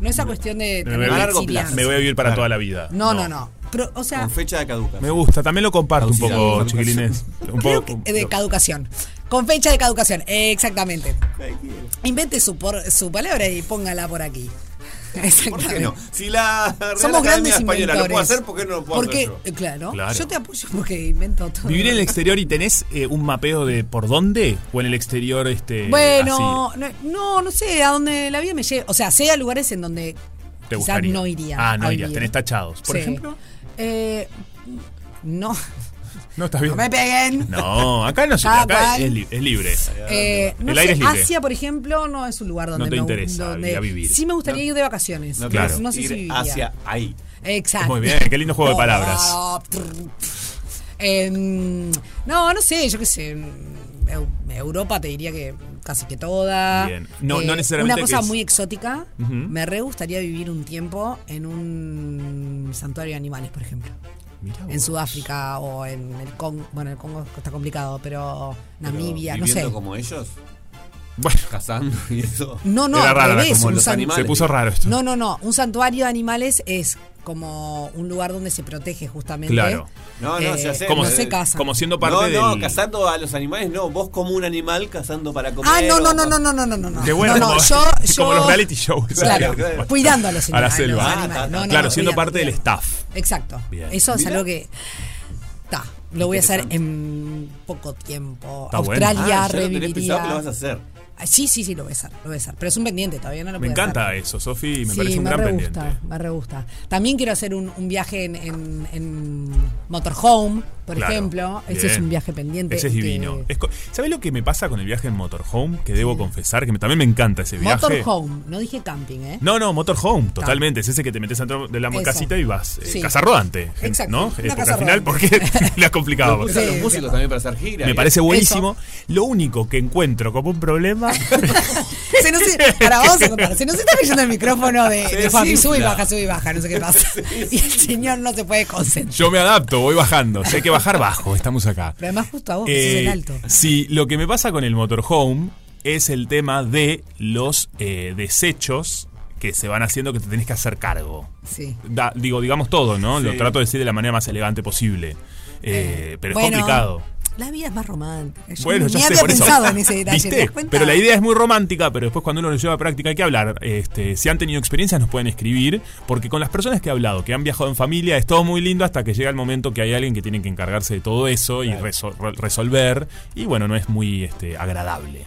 no esa cuestión de me, voy a largo plazo. me voy a vivir para Claro. toda la vida. No, no, no. O sea, Con fecha de caduca. Me gusta, también lo comparto un poco, caducación. chiquilines. Un creo poco. que de caducación. Con fecha de caducación, eh, exactamente. Invente su, por- su palabra y póngala por aquí. ¿Por qué Exactamente. no? Si la Real Somos Academia grandes Española lo inventores. puedo hacer, ¿por qué no lo puedo Porque, hacer yo? eh, claro, Claro. yo te apoyo porque invento todo. ¿Vivir en el exterior y tenés eh, un mapeo de por dónde? ¿O en el exterior este Bueno, así? no, no, no sé, a dónde la vida me lleve. O sea, sé a lugares en donde ¿Te quizás gustaría? no iría. Ah, no irías, tenés tachados. Por Sí. ejemplo. Eh, no, No, estás bien. no me peguen. No, acá no sé, Cada acá es, li- es libre. Eh, no El sé, aire es libre. Asia, por ejemplo, no es un lugar donde No te me- interesa donde- ir a vivir. Sí me gustaría ir de vacaciones. No querés no sé ir si viviría. hacia ahí. Exacto. Muy bien, qué lindo juego de palabras. Em, no, no sé, yo qué sé. Eu- Europa te diría que casi que toda. Eh, Bien. No- no necesariamente Una cosa que es- muy exótica. Me re gustaría vivir un tiempo en un santuario de animales, por ejemplo. Mirá En vos. Sudáfrica o en el Congo. Bueno, el Congo está complicado, pero Pero Namibia, no sé. como ellos, Bueno, cazando y eso. No, no, Era al revés, como los animales. se puso raro esto. No, no, no. Un santuario de animales es como un lugar donde se protege justamente. Claro. No, no, Eh, ya sé. Como, no se casan. como siendo parte No, del... no, cazando a los animales, no. Vos como un animal cazando para comer. Ah, no, no, no, no, no, no, no, no. no. Qué bueno, no, no, como, yo, yo, como los reality shows. Claro, Claro. cuidando a los A la animales. selva. Ah, animales. ta, ta, No, no, claro, no, siendo cuidando, parte del cuidando. staff. Exacto. Bien. Eso es Mira. algo que. Ta, lo voy a hacer en poco tiempo. Está bueno. Australia Ah, ya lo tenés pensado que lo vas a reviviría. hacer. Ah, Sí, sí, sí, lo voy a hacer, lo voy a hacer. Pero es un pendiente, todavía no lo Me puedo encanta hacer. eso, Sofi, me sí, parece un me gran re pendiente. gusta, me re gusta. También quiero hacer un, un viaje en, en, en motorhome, por Claro. ejemplo. Ese es un viaje pendiente. Ese es que- divino. Es co- ¿Sabes lo que me pasa con el viaje en motorhome? Que debo confesar que me- también me encanta ese viaje. Motorhome, no dije camping, ¿eh? No, no, motorhome, totalmente. Es ese que te metes dentro de la Eso. casita y vas. eh, Sí. casa rodante. Exacto, ¿No? una Eh, porque casa al final, rodante. porque le has complicado. Los músicos también para hacer gira. Me parece buenísimo. Lo único que encuentro como un problema. Se nos, ahora vamos a contar. Se nos está cayendo el micrófono de, de Fabi. Sube y baja, sube y baja, no sé qué pasa. Y el señor no se puede concentrar. Yo me adapto, voy bajando. Hay que bajar, bajo. Estamos acá. Pero además justo a vos, Eh, el alto. Sí, lo que me pasa con el motorhome es el tema de los eh, desechos que se van haciendo que te tenés que hacer cargo. Sí. Da- digo, digamos todo, ¿no? Lo trato de decir de la manera más elegante posible. Eh, pero Bueno, es complicado. La vida es más romántica. Yo Bueno, ni ya sé, había por eso. pensado en ese detalle. ¿te ¿Viste? das cuenta? Pero la idea es muy romántica, pero después cuando uno lo lleva a práctica hay que hablar. Este, si han tenido experiencias nos pueden escribir, porque con las personas que he hablado, que han viajado en familia, es todo muy lindo hasta que llega el momento que hay alguien que tiene que encargarse de todo eso y resol- re- resolver. Y bueno, no es muy este, agradable.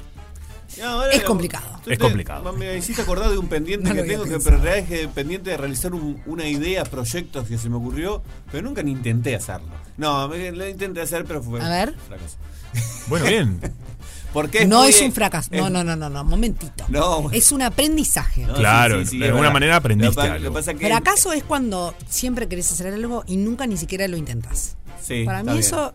No, Es complicado. Es complicado. Me hiciste acordar de un pendiente No que tengo, que, en realidad es que pendiente de realizar un- una idea, proyectos que se me ocurrió, pero nunca ni intenté hacerlo. No, me- lo intenté hacer, pero fue A ver. un fracaso. Bueno, bien. Porque no es un fracaso. No, es- no, no, no, no. Momentito. No. Es un aprendizaje. No, Claro, de alguna verdad. manera aprendiste Lo algo. Lo que pasa que Fracaso es cuando siempre querés hacer algo y nunca ni siquiera lo intentas. Sí, Para mí bien. eso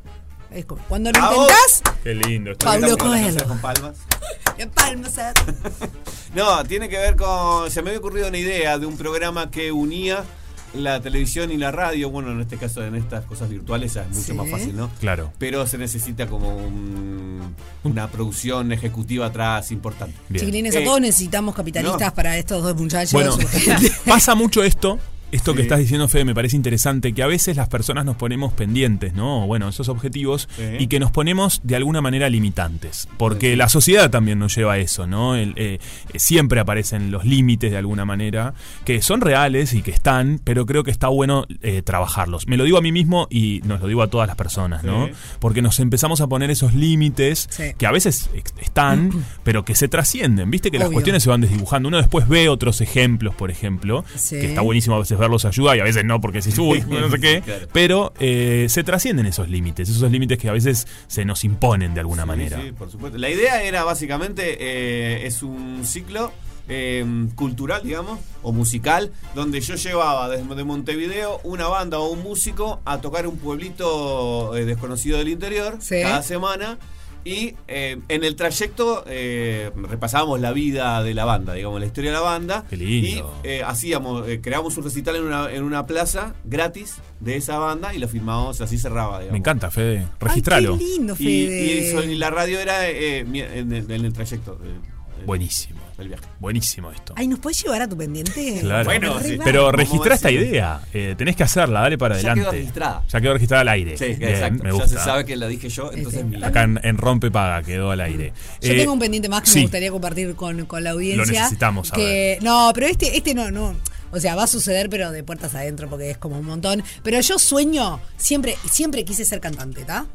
cuando lo intentás, Qué lindo. Pablo Coelho. con palmas. en palmas. ¿eh? No, tiene que ver con. Se me había ocurrido una idea de un programa que unía la televisión y la radio. Bueno, en este caso, en estas cosas virtuales es mucho Sí. más fácil, ¿no? Claro. Pero se necesita como un- una producción ejecutiva atrás importante. Bien. Chiquilines, a Eh, todos necesitamos capitalistas no. para estos dos muchachos. Bueno, pasa mucho esto. Esto que estás diciendo, Fede, me parece interesante, que a veces las personas nos ponemos pendientes, ¿no? Bueno, esos objetivos, Sí. y que nos ponemos de alguna manera limitantes. Porque la sociedad también nos lleva a eso, ¿no? El, eh, eh, siempre aparecen los límites de alguna manera, que son reales y que están, pero creo que está bueno eh, trabajarlos. Me lo digo a mí mismo y nos lo digo a todas las personas, ¿no? Sí. Porque nos empezamos a poner esos límites Sí. que a veces están, pero que se trascienden. Viste que las cuestiones se van desdibujando. Uno después ve otros ejemplos, por ejemplo, Sí. que está buenísimo a veces verlos ayuda y a veces no, porque si uy, no sé qué. Claro. Pero eh, se trascienden esos límites, esos límites que a veces se nos imponen de alguna Sí, manera. Sí, por supuesto. La idea era básicamente, eh, es un ciclo eh, cultural, digamos, o musical, donde yo llevaba desde de Montevideo una banda o un músico a tocar un pueblito eh, desconocido del interior Sí. cada semana. Y eh, en el trayecto eh, repasábamos la vida de la banda, digamos, la historia de la banda. Qué lindo. Y eh, hacíamos, eh, creábamos un recital en una, en una plaza gratis de esa banda y lo filmábamos, así cerraba, digamos. Me encanta, Fede. Registralo. Ay, qué lindo, Y, Fede. y eso- y la radio era eh, mi- en, el, en el trayecto Buenísimo. Del viaje. Buenísimo esto. Ay, ¿nos puedes llevar a tu pendiente? Claro. Bueno, sí. Pero a esta idea. Eh, tenés que hacerla, dale para Ya adelante. quedó registrada. Ya quedó registrada al aire. Sí, Bien, exacto. me Ya gusta. se sabe que la dije yo, entonces Este. Acá en, en Rompe Paga quedó al aire. Yo Eh, tengo un pendiente más que sí. me gustaría compartir con, con la audiencia. Lo necesitamos que, No, pero este, este no, no. O sea, va a suceder, pero de puertas adentro, porque es como un montón. Pero yo sueño, siempre, siempre quise ser cantante, ¿está?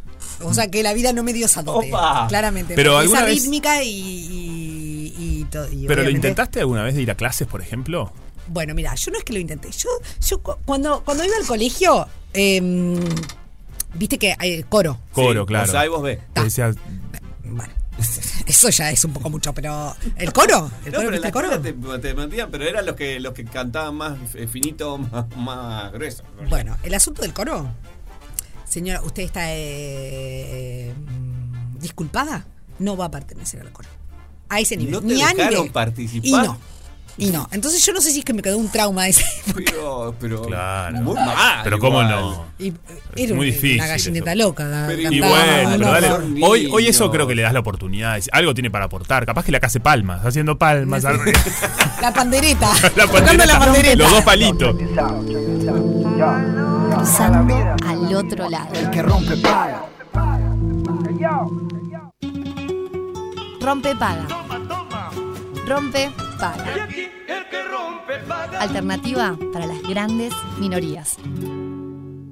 O sea, que la vida no me dio esa dote. Opa. Claramente. Pero alguna esa vez- rítmica y. y, y to- y ¿Pero lo intentaste alguna vez de ir a clases, por ejemplo? Bueno, mira, yo no es que lo intenté. Yo, yo cu- cuando, cuando iba al colegio, em, viste que hay coro. Coro, Sí, claro. vos A y vos B. Te decía, Bueno, eso ya es un poco mucho, pero. ¿El coro? ¿El No, coro? pero en ¿Viste la el coro? te, te metían, pero eran los que los que cantaban más eh, finito, más, más grueso. Bueno, el asunto del coro. Señora, usted está eh, disculpada. No va a pertenecer al coro. A ese nivel. ¿No te Ni dejaron participar? Y no. Y no. Entonces yo no sé si es que me quedó un trauma ese. Pero, pero Claro. muy mal. pero cómo no. Y, eh, Es era muy una- difícil una gallineta eso. loca. Pero Y bueno, pero dale. Hoy, hoy eso creo que le das la oportunidad. Es- Algo tiene para aportar. Capaz que la hace palmas, haciendo palmas. al- La pandereta. la pandereta, la pandereta. Los dos palitos. Cruzando al otro lado. que rompe paga. Rompe paga. Rompe paga. Alternativa para las grandes minorías.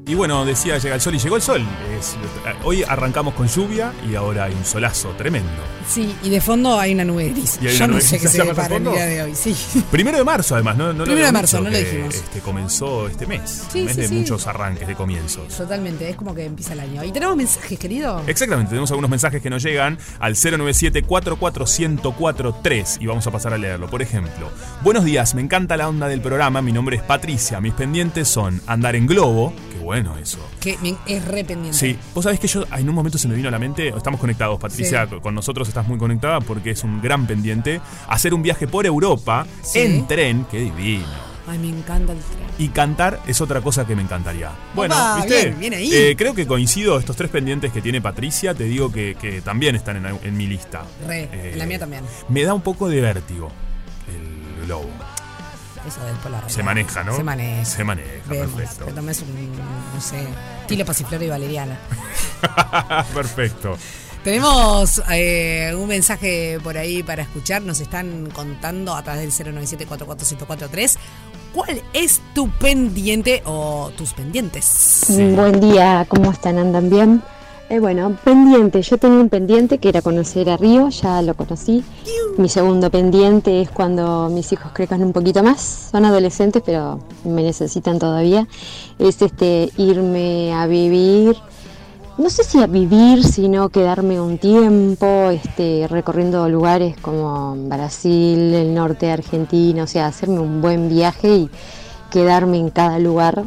Y bueno, decía, llega el sol y llegó el sol. Es- hoy arrancamos con lluvia y ahora hay un solazo tremendo. Sí, y de fondo hay una nube gris. ¿Y hay Yo no sé qué se depara el día de hoy. Sí. Primero de marzo, además, no, Primero de marzo, no lo dijimos. Este, comenzó este mes. Sí, un mes sí, de sí. muchos arranques, de comienzos. Totalmente, es como que empieza el año. ¿Y tenemos mensajes, querido? Exactamente, tenemos algunos mensajes que nos llegan al 097-44143 y vamos a pasar a leerlo. Por ejemplo, buenos días, me encanta la onda del programa, mi nombre es Patricia, mis pendientes son andar en globo, bueno eso. Que es re pendiente. Sí, vos sabés que yo en un momento se me vino a la mente, estamos conectados, Patricia, Sí. con nosotros estás muy conectada porque es un gran pendiente, hacer un viaje por Europa Sí. en tren, qué divino. Ay, me encanta el tren. Y cantar es otra cosa que me encantaría. Bueno, Opa, ¿viste? bien, bien ahí. Eh, creo que coincido, estos tres pendientes que tiene Patricia, te digo que, que también están en, en mi lista. Re, Eh, en la mía también. Me da un poco de vértigo el globo. Eso después la Se maneja, ¿no? Se maneja. Se maneja, Vemos, perfecto. Te tomes un, no sé, estilo pasiflora y valeriana. Perfecto. Tenemos eh, un mensaje por ahí para escuchar. Nos están contando a través del 097-44143 cuál es tu pendiente o tus pendientes. Sí. Buen día, ¿cómo están? ¿Andan bien? Eh, bueno, pendiente. Yo tenía un pendiente que era conocer a Río, ya lo conocí. Mi segundo pendiente es cuando mis hijos crezcan un poquito más. Son adolescentes, pero me necesitan todavía. Es este irme a vivir. No sé si a vivir, sino quedarme un tiempo este, recorriendo lugares como Brasil, el norte de Argentina, o sea, hacerme un buen viaje y quedarme en cada lugar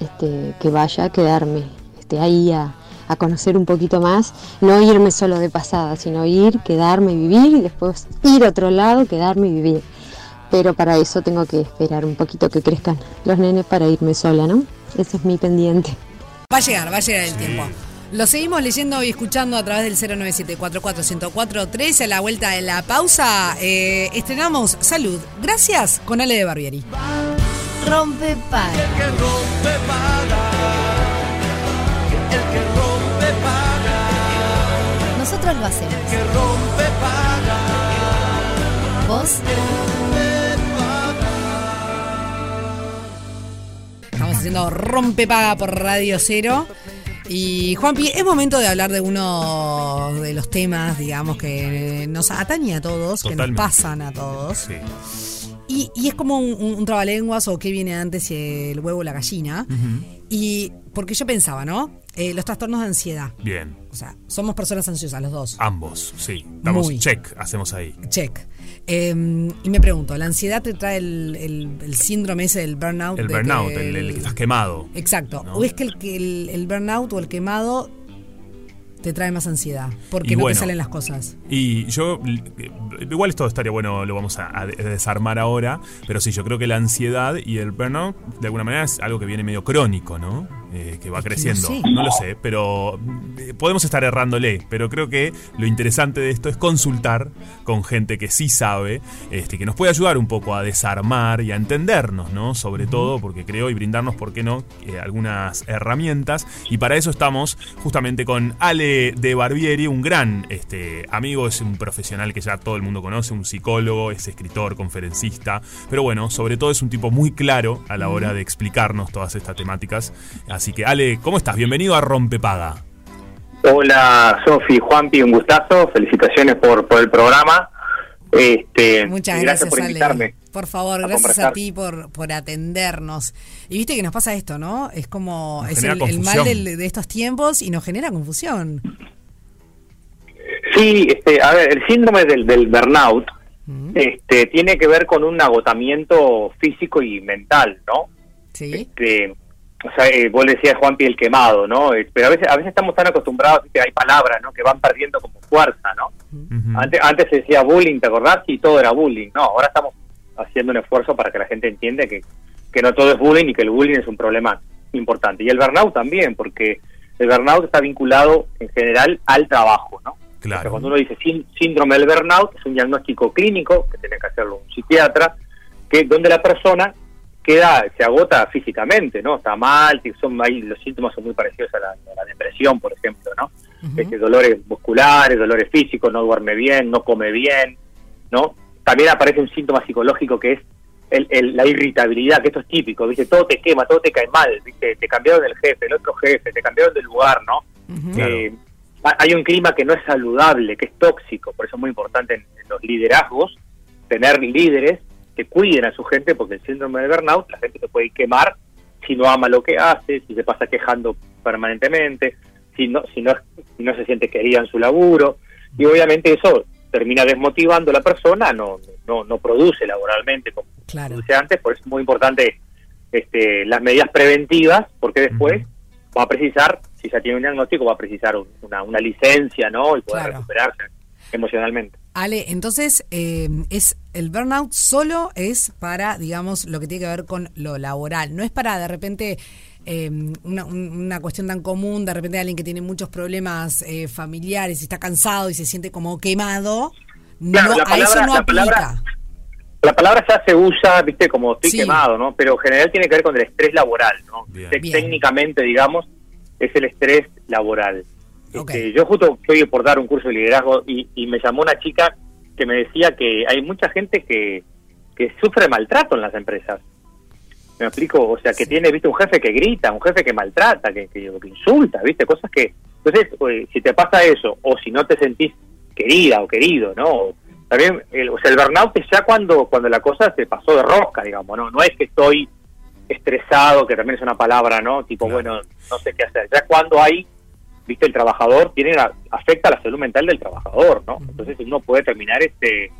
este, que vaya, quedarme este, ahí a, a conocer un poquito más, no irme solo de pasada, sino ir, quedarme, vivir y después ir a otro lado, quedarme y vivir. Pero para eso tengo que esperar un poquito que crezcan los nenes para irme sola, ¿no? Ese es mi pendiente. Va a llegar, va a llegar el tiempo. Lo seguimos leyendo y escuchando a través del 097-44-1043. A la vuelta de la pausa, eh, estrenamos Salud. Gracias con Ale de Barbieri. Rompe paga. Nosotros lo hacemos. Que rompe paga. Vos Estamos haciendo Rompepaga por Radio Cero. Y Juanpi, es momento de hablar de uno de los temas, digamos, que nos atañe a todos, que nos pasan a todos. Sí. Y, y es como un, un- un trabalenguas o qué viene antes, si el huevo o la gallina. Y porque yo pensaba, ¿no? Eh, los trastornos de ansiedad. Bien. O sea, somos personas ansiosas, los dos. Ambos, sí. Damos Muy. check, hacemos ahí. Check. Eh, y me pregunto, ¿la ansiedad te trae el, el- el síndrome ese del burnout? El de burnout, que el, el que estás quemado. Exacto. ¿no? ¿O es que el, el, burnout o el quemado te trae más ansiedad? Porque Y no bueno. te salen las cosas. Y yo, eh, igual esto estaría bueno, lo vamos a, a de- desarmar ahora, pero sí, yo creo que la ansiedad y el burnout, de alguna manera, es algo que viene medio crónico, ¿no? Eh, que va creciendo. No lo sé, pero eh, podemos estar errándole, pero creo que lo interesante de esto es consultar con gente que sí sabe, este, que nos puede ayudar un poco a desarmar y a entendernos, ¿no? Sobre todo, porque creo, y brindarnos, ¿por qué no?, eh, algunas herramientas. Y para eso estamos justamente con Ale de Barbieri, un gran este, amigo, es un profesional que ya todo el mundo conoce, un psicólogo, es escritor, conferencista, pero bueno, sobre todo es un tipo muy claro a la hora de explicarnos todas estas temáticas. Así que, Ale, ¿cómo estás? Bienvenido a Rompepaga. Hola, Sofi, Juanpi, un gustazo. Felicitaciones por, por el programa. Este, Muchas gracias, por Ale. invitarme. Por favor, a gracias a ti por, por atendernos. Y viste que nos pasa esto, ¿no? Es como, Nos es el, el mal del- de estos tiempos y nos genera confusión. Sí, este, a ver, el síndrome del, del burnout este, tiene que ver con un agotamiento físico y mental, ¿no? Sí. Este, o sea, eh, vos le decías Juanpi el quemado, ¿no? Eh, pero a veces, a veces estamos tan acostumbrados que hay palabras, ¿no? Que van perdiendo como fuerza, ¿no? Antes, antes se decía bullying, ¿te acordás? Y todo era bullying. No, ahora estamos haciendo un esfuerzo para que la gente entienda que, que no todo es bullying y que el bullying es un problema importante. Y el burnout también, porque el burnout está vinculado en general al trabajo, ¿no? O sea, Claro. cuando uno dice sín- síndrome del burnout, es un diagnóstico clínico que tiene que hacerlo un psiquiatra, que donde la persona queda, se agota físicamente, ¿no? Está mal, son ahí los síntomas son muy parecidos a la, a la depresión, por ejemplo, ¿no? Este, dolores musculares, dolores físicos, no duerme bien, no come bien, ¿no? También aparece un síntoma psicológico que es el, el- la irritabilidad, que esto es típico, ¿viste? Todo te quema, todo te cae mal, ¿viste? Te cambiaron del jefe, el otro jefe, te cambiaron del lugar, ¿no? Eh, ha- hay un clima que no es saludable, que es tóxico, por eso es muy importante en, en los liderazgos tener líderes que cuiden a su gente, porque el síndrome de burnout, la gente se puede quemar si no ama lo que hace, si se pasa quejando permanentemente, si no, si no, si no se siente querida en su laburo, y obviamente eso termina desmotivando a la persona, no, no, no produce laboralmente como Claro. produce antes, por eso es muy importante este, las medidas preventivas, porque después va a precisar, si ya tiene un diagnóstico, va a precisar un- una, una licencia, ¿no? Y poder Claro. recuperarse emocionalmente. Ale, entonces, eh, es el burnout solo es para, digamos, lo que tiene que ver con lo laboral. No es para, de repente, eh, una, un- una cuestión tan común, de repente alguien que tiene muchos problemas eh, familiares y está cansado y se siente como quemado. Claro, no, la a eso palabra- no la aplica. palabra- La palabra ya se usa, viste, como estoy Sí. quemado, ¿no? Pero en general tiene que ver con el estrés laboral, ¿no? Bien. Técnicamente, digamos, es el estrés laboral. Ok. Este, yo justo estoy por dar un curso de liderazgo y, y me llamó una chica que me decía que hay mucha gente que, que sufre maltrato en las empresas. ¿Me explico? O sea, que tiene, viste, un jefe que grita, un jefe que maltrata, que, que, que insulta, viste, cosas que... Entonces, si te pasa eso, o si no te sentís querida o querido, ¿no? También, el, o sea, el burnout es ya cuando, cuando la cosa se pasó de rosca, digamos, ¿no? No es que estoy estresado, que también es una palabra, ¿no? Tipo, Claro. bueno, no sé qué hacer. Ya cuando hay, viste, el trabajador tiene la- afecta la salud mental del trabajador, ¿no? Entonces uno puede terminar este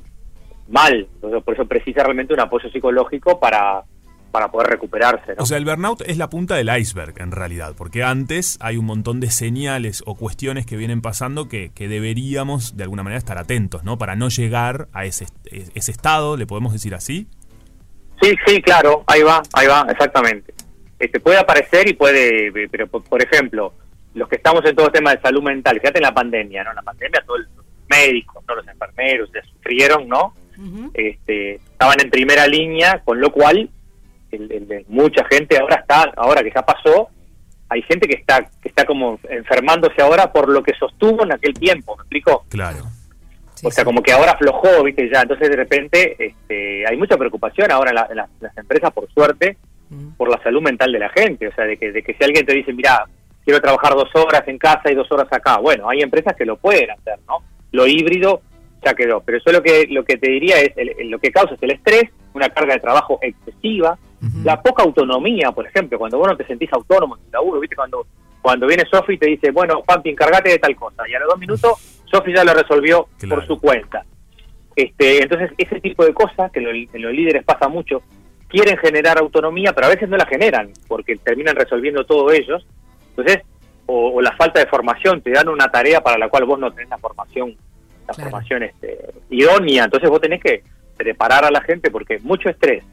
mal. Entonces, por eso precisa realmente un apoyo psicológico para, para poder recuperarse. ¿no? O sea, el burnout es la punta del iceberg en realidad, porque antes hay un montón de señales o cuestiones que vienen pasando que, que deberíamos de alguna manera estar atentos, ¿no? Para no llegar a ese, ese estado, le podemos decir así. Sí, sí, claro, ahí va, ahí va, exactamente. Este, puede aparecer y puede, eh, pero por ejemplo, los que estamos en todo el tema de salud mental, fíjate en la pandemia, ¿no? En la pandemia todos los médicos, ¿no? los enfermeros, ya sufrieron, ¿no? este, estaban en primera línea, con lo cual el- el- el- mucha gente ahora está, ahora que ya pasó, hay gente que está que está como enfermándose ahora por lo que sostuvo en aquel tiempo, ¿me explico? Claro. o sea, como que ahora aflojó, ¿viste? Ya, entonces de repente este, hay mucha preocupación ahora en, la- en las- en las empresas, por suerte, por la salud mental de la gente. O sea, de que, de que si alguien te dice, mira, quiero trabajar dos horas en casa y dos horas acá. Bueno, hay empresas que lo pueden hacer, ¿no? Lo híbrido ya quedó. Pero eso lo que, lo que te diría es, el- lo que causa es el estrés, una carga de trabajo excesiva, la poca autonomía, por ejemplo, cuando vos no te sentís autónomo en tu laburo, ¿viste? Cuando, cuando viene Sofi y te dice, bueno, Pampi, encárgate de tal cosa. Y a los dos minutos, Sofi ya lo resolvió por su cuenta. Este, entonces, ese tipo de cosas, que lo- en los líderes pasa mucho, quieren generar autonomía, pero a veces no la generan, porque terminan resolviendo todo ellos. Entonces, o, o la falta de formación, te dan una tarea para la cual vos no tenés la formación, la formación este, idónea. Entonces vos tenés que preparar a la gente porque mucho estrés,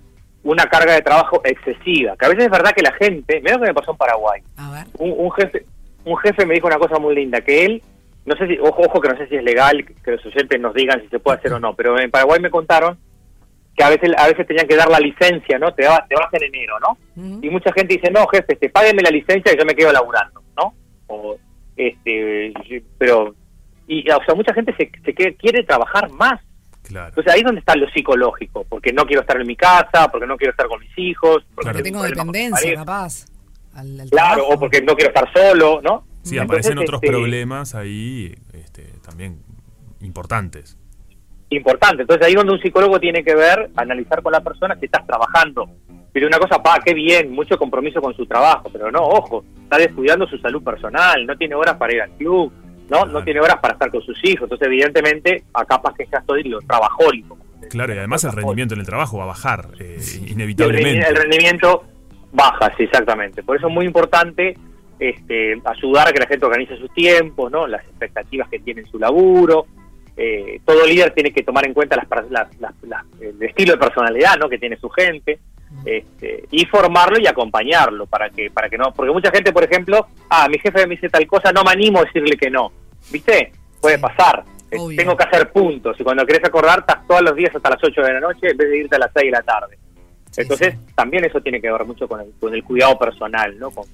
una carga de trabajo excesiva, que a veces es verdad que la gente, mira lo que me pasó en Paraguay. Un, un jefe un jefe me dijo una cosa muy linda, que él, no sé si, ojo, ojo que no sé si es legal, que los oyentes nos digan si se puede hacer o no, pero en Paraguay me contaron que a veces a veces tenían que dar la licencia, ¿no? Te vas, te vas en enero, ¿no? Y mucha gente dice, no, jefe, este, págueme la licencia y yo me quedo laburando, ¿no? O, este, pero, y, o sea, mucha gente se, se que- quiere trabajar más. Claro. Entonces ahí es donde está lo psicológico, porque no quiero estar en mi casa, porque no quiero estar con mis hijos, porque Porque tengo dependencia, capaz. Al, al Claro, trabajo. o porque no quiero estar solo, ¿no? Sí, Entonces, aparecen otros este, problemas ahí este, también importantes. Importante. Entonces ahí donde un psicólogo tiene que ver, analizar con la persona si estás trabajando. Pero una cosa, pa, qué bien, mucho compromiso con su trabajo, pero no, ojo, está descuidando su salud personal, no tiene horas para ir al club, no, no tiene horas para estar con sus hijos. Entonces, evidentemente, acá capaz que ya estoy lo trabajólico. Claro, y además el rendimiento en el trabajo va a bajar eh, inevitablemente. el rendimiento baja, sí, exactamente. Por eso es muy importante este, ayudar a que la gente organice sus tiempos, ¿no? las expectativas que tiene en su laburo. Eh, todo líder tiene que tomar en cuenta las, per- las- las- las- el estilo de personalidad ¿no? que tiene su gente este, y formarlo y acompañarlo para que para que no porque mucha gente por ejemplo ah mi jefe me dice tal cosa no me animo a decirle que no viste puede pasar. Obvio. tengo que hacer puntos y cuando querés acordar estás todos los días hasta las 8 de la noche en vez de irte a las 6 de la tarde. Entonces también eso tiene que ver mucho con el, con el cuidado personal no con,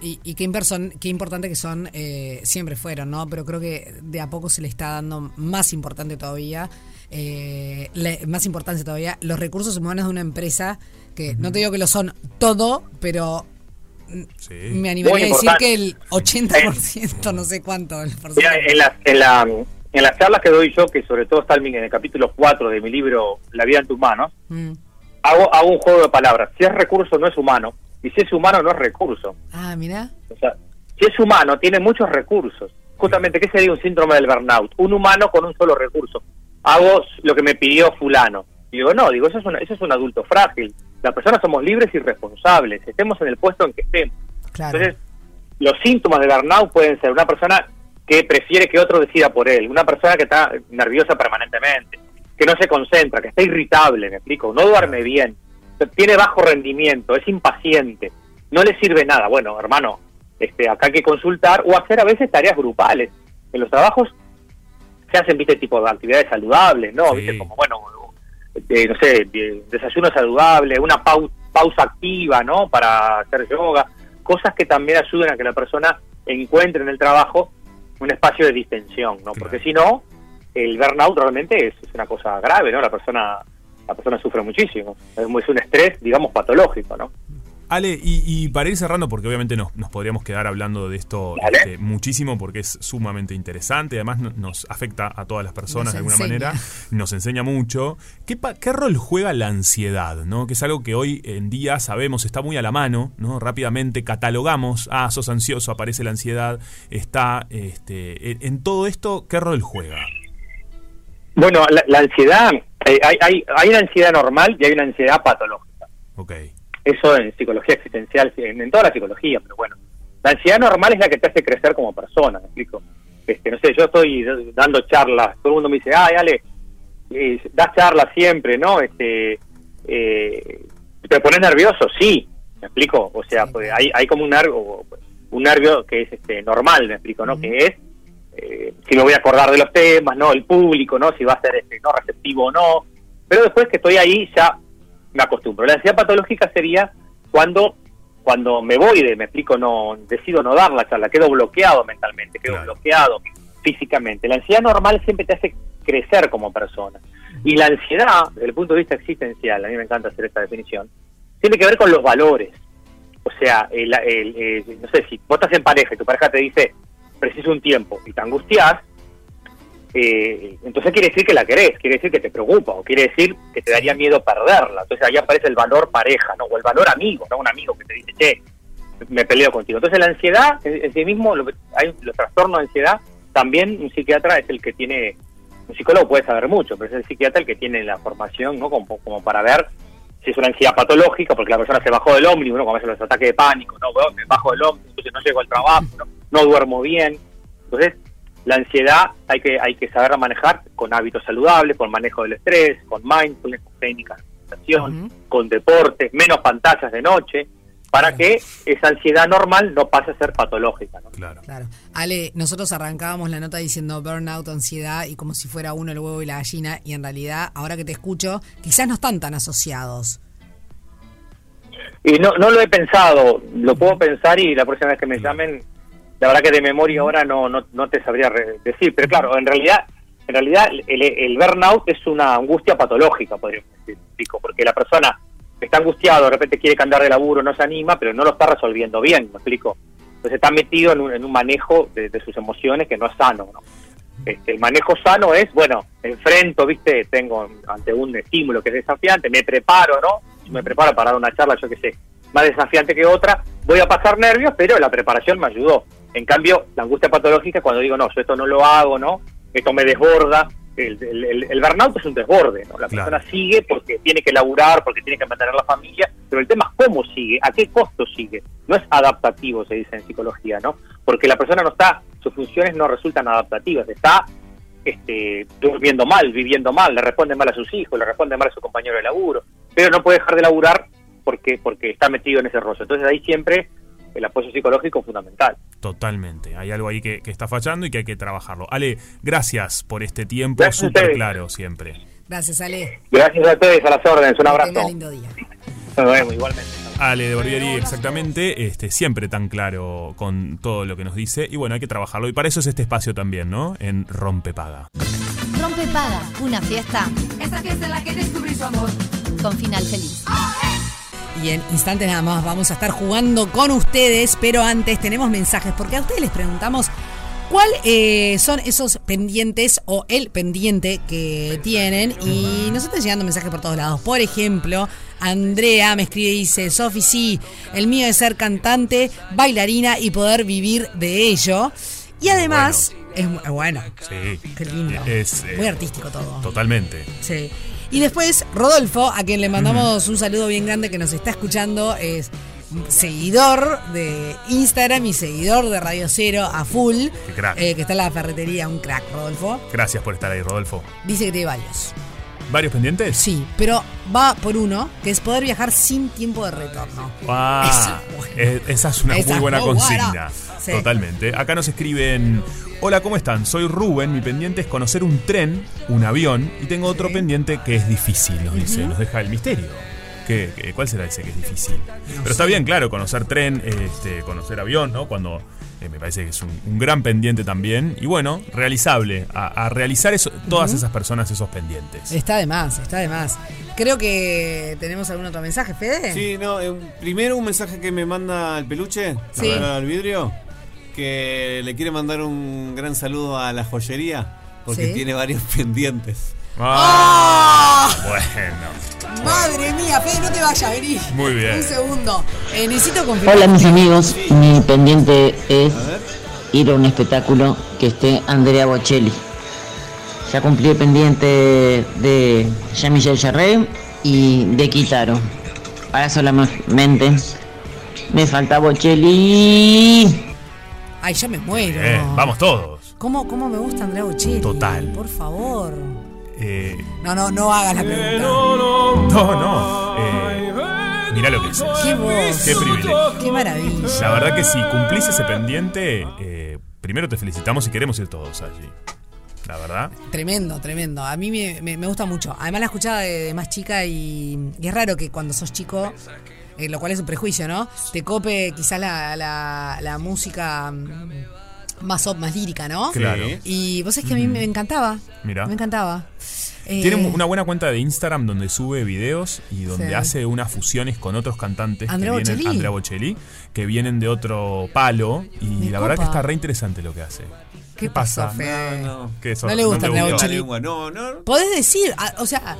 Y, y qué, imperson- qué importante que son, eh, siempre fueron, ¿no? Pero creo que de a poco se le está dando más importante todavía, eh, le- más importancia todavía, los recursos humanos de una empresa, que no te digo que lo son todo, pero me animaría a decir que el 80%, no sé cuánto, el Mira, en, las, en, la, en las charlas que doy yo, que sobre todo está en el capítulo 4 de mi libro La vida en tus manos, Mm. hago, hago un juego de palabras. Si es recurso, no es humano. Y si es humano, no es recurso. Ah, mira. O sea, si es humano, tiene muchos recursos. Justamente, ¿qué sería un síndrome del burnout? Un humano con un solo recurso. Hago lo que me pidió fulano. Y digo, no, digo, eso es, una- eso es un adulto frágil. Las personas somos libres y responsables, estemos en el puesto en que estemos. Entonces, los síntomas de burnout pueden ser una persona que prefiere que otro decida por él, una persona que está nerviosa permanentemente, que no se concentra, que está irritable, me explico, no duerme bien, tiene bajo rendimiento, es impaciente, no le sirve nada. Bueno, hermano, este, acá hay que consultar o hacer a veces tareas grupales. En los trabajos se hacen, viste, tipo de actividades saludables, ¿no? Viste, como, bueno, eh, no sé, de- desayuno saludable, una pau- pausa activa, ¿no? Para hacer yoga, cosas que también ayuden a que la persona encuentre en el trabajo un espacio de distensión, ¿no? Porque si no, el burnout realmente es, es una cosa grave, ¿no? La persona la persona sufre muchísimo. Es, un estrés, digamos, patológico, ¿no? Ale, y, y para ir cerrando, porque obviamente nos, nos podríamos quedar hablando de esto este, muchísimo, porque es sumamente interesante, además no- nos afecta a todas las personas Nos de alguna enseña. manera, nos enseña mucho. ¿Qué, pa- ¿Qué rol juega la ansiedad? ¿no? Que es algo que hoy en día sabemos, está muy a la mano, ¿no? rápidamente catalogamos, ah, sos ansioso, aparece la ansiedad, está este, en, en todo esto, ¿qué rol juega? Bueno, la, la ansiedad, eh, hay, hay, hay una ansiedad normal y hay una ansiedad patológica. Ok. Eso en psicología existencial, en, en toda la psicología, pero bueno. La ansiedad normal es la que te hace crecer como persona, ¿me explico? Este, no sé, yo estoy dando charlas, todo el mundo me dice, ay, Ale, eh, das charlas siempre, ¿no? Este, eh, ¿Te pones nervioso? Sí, ¿me explico? O sea, pues hay, hay como un nervio, un nervio que es este normal, ¿me explico? ¿no? Que es, eh, si me voy a acordar de los temas, ¿no? El público, ¿no? Si va a ser este, no receptivo o no. Pero después que estoy ahí ya me acostumbro. La ansiedad patológica sería cuando cuando me voy de, me explico, no decido no dar la charla, quedo bloqueado mentalmente, quedo bloqueado físicamente. La ansiedad normal siempre te hace crecer como persona. Y la ansiedad, desde el punto de vista existencial, a mí me encanta hacer esta definición, tiene que ver con los valores. O sea, el, el- el- no sé, si vos estás en pareja y tu pareja te dice, preciso un tiempo, y te angustias, eh, entonces quiere decir que la querés, quiere decir que te preocupa, o quiere decir que te daría miedo perderla. Entonces ahí aparece el valor pareja, ¿no? O el valor amigo, ¿no? Un amigo que te dice, che, me peleo contigo. Entonces la ansiedad, en, sí mismo, lo que- hay los trastornos de ansiedad, también un psiquiatra es el que tiene, un psicólogo puede saber mucho, pero es el psiquiatra el que tiene la formación, ¿no? Como para ver si es una ansiedad patológica, porque la persona se bajó del ómnibus, ¿no? Como a veces los ataques de pánico, ¿no? Bueno, me bajo del ómnibus, entonces no llego al trabajo, ¿no? no duermo bien. Entonces, la ansiedad hay que hay que saberla manejar con hábitos saludables, con manejo del estrés, con mindfulness, con técnicas de meditación, con deportes, menos pantallas de noche, para que esa ansiedad normal no pase a ser patológica. ¿no? Claro. Claro. Ale, nosotros arrancábamos la nota diciendo burnout, ansiedad y como si fuera uno el huevo y la gallina y en realidad, ahora que te escucho, quizás no están tan asociados. Y no, no lo he pensado, lo puedo pensar y la próxima vez que me llamen, la verdad que de memoria ahora no, no, no te sabría re- decir, pero claro, en realidad en realidad el, el burnout es una angustia patológica, podríamos decir, porque la persona está angustiado, de repente quiere cambiar de laburo, no se anima, pero no lo está resolviendo bien, me explico. Entonces está metido en un, en un manejo de, de sus emociones que no es sano, ¿no? Este, el manejo sano es, bueno, enfrento, viste, tengo ante un estímulo que es desafiante, me preparo, ¿no? Me preparo para dar una charla, yo qué sé, más desafiante que otra, voy a pasar nervios, pero la preparación me ayudó. En cambio, la angustia patológica, cuando digo, no, yo esto no lo hago, ¿no? Esto me desborda. El, el, el- burnout es un desborde, ¿no? La Claro. persona sigue porque tiene que laburar, porque tiene que mantener la familia, pero el tema es cómo sigue, a qué costo sigue. No es adaptativo, se dice en psicología, ¿no? Porque la persona no está, sus funciones no resultan adaptativas, está este, durmiendo mal, viviendo mal, le responde mal a sus hijos, le responde mal a su compañero de laburo, pero no puede dejar de laburar porque, porque está metido en ese rollo. Entonces ahí siempre el apoyo psicológico es fundamental. Totalmente. Hay algo ahí que, que está fallando y que hay que trabajarlo. Ale, gracias por este tiempo súper claro siempre. Gracias, Ale. Gracias a ustedes, a las órdenes, un Que abrazo. tenga lindo día. Nos vemos igualmente. Ale de Barbieri, exactamente, este, siempre tan claro con todo lo que nos dice. Y bueno, hay que trabajarlo. Y para eso es este espacio también, ¿no? En Rompepaga. Rompe Paga, una fiesta Esa fiesta en la que descubrí su amor. con final feliz. Y en instantes nada más vamos a estar jugando con ustedes, pero antes tenemos mensajes, porque a ustedes les preguntamos cuál eh, son esos pendientes o el pendiente que tienen y nos están llegando mensajes por todos lados. Por ejemplo, Andrea me escribe y dice, Sofi, sí, el mío es ser cantante, bailarina y poder vivir de ello. Y además, es mu- bueno, Sí. qué lindo, Es, eh, muy artístico todo. Totalmente. Sí. Y después, Rodolfo, a quien le mandamos un saludo bien grande que nos está escuchando, es seguidor de Instagram y seguidor de Radio Cero a full. Qué crack. eh, que está en la ferretería, un crack, Rodolfo. Gracias por estar ahí, Rodolfo. Dice que tiene varios. ¿Varios pendientes? Sí, pero va por uno, que es poder viajar sin tiempo de retorno. Ah, Esa, esa es una Esa muy es buena muy buena. consigna. Sí. Totalmente. Acá nos escriben. Hola, ¿cómo están? Soy Rubén. Mi pendiente es conocer un tren, un avión. Y tengo otro pendiente que es difícil, nos dice. Nos deja el misterio. ¿Qué, qué- cuál será ese que es difícil? Pero está bien, claro, conocer tren, este, conocer avión, ¿no? Cuando eh, me parece que es un, un gran pendiente también. Y bueno, realizable. A, a realizar eso, todas esas personas esos pendientes. Está de más, está de más. Creo que tenemos algún otro mensaje, Fede. Sí, no, eh, primero un mensaje que me manda el peluche, Sí. al vidrio, que le quiere mandar un gran saludo a la joyería, porque Sí. tiene varios pendientes. Ah, bueno. Madre mía, Fede, no te vayas, vení. Muy bien. Un segundo. Eh, necesito confirmar. Hola mis amigos, mi pendiente es ir a un espectáculo que esté Andrea Bocelli. Ya cumplí el pendiente de Jean-Michel Jarre y de Kitaro. Ahora solamente me falta Bocelli. Ay, yo me muero. Eh, vamos todos. ¿Cómo, ¿Cómo me gusta Andrea Bocelli? Total. Por favor. Eh, No, no, no hagas la pregunta. no, no. Eh, mirá lo que es. Qué voz. Qué privilegio. Qué maravilla. La verdad que si cumplís ese pendiente, eh, primero te felicitamos y queremos ir todos allí. La verdad. Tremendo, tremendo. A mí me, me- me gusta mucho. Además la escuchaba de, de más chica y, y es raro que cuando sos chico, eh, lo cual es un prejuicio, ¿no? Te cope quizás la, la, la música mm, más, op- más lírica, ¿no? Claro. Y vos es que a mí me encantaba. Mira. Me encantaba. Eh, Tiene una buena cuenta de Instagram donde sube videos y donde Sí. hace unas fusiones con otros cantantes Andrea que vienen, Bocelli. Andrea Bocelli, que vienen de otro palo y Me la verdad que está re interesante lo que hace. ¿Qué pasó, Fede? No, no. ¿Qué? No le gusta te Andrea? Bocelli. no, no. Podés decir, ah, o sea,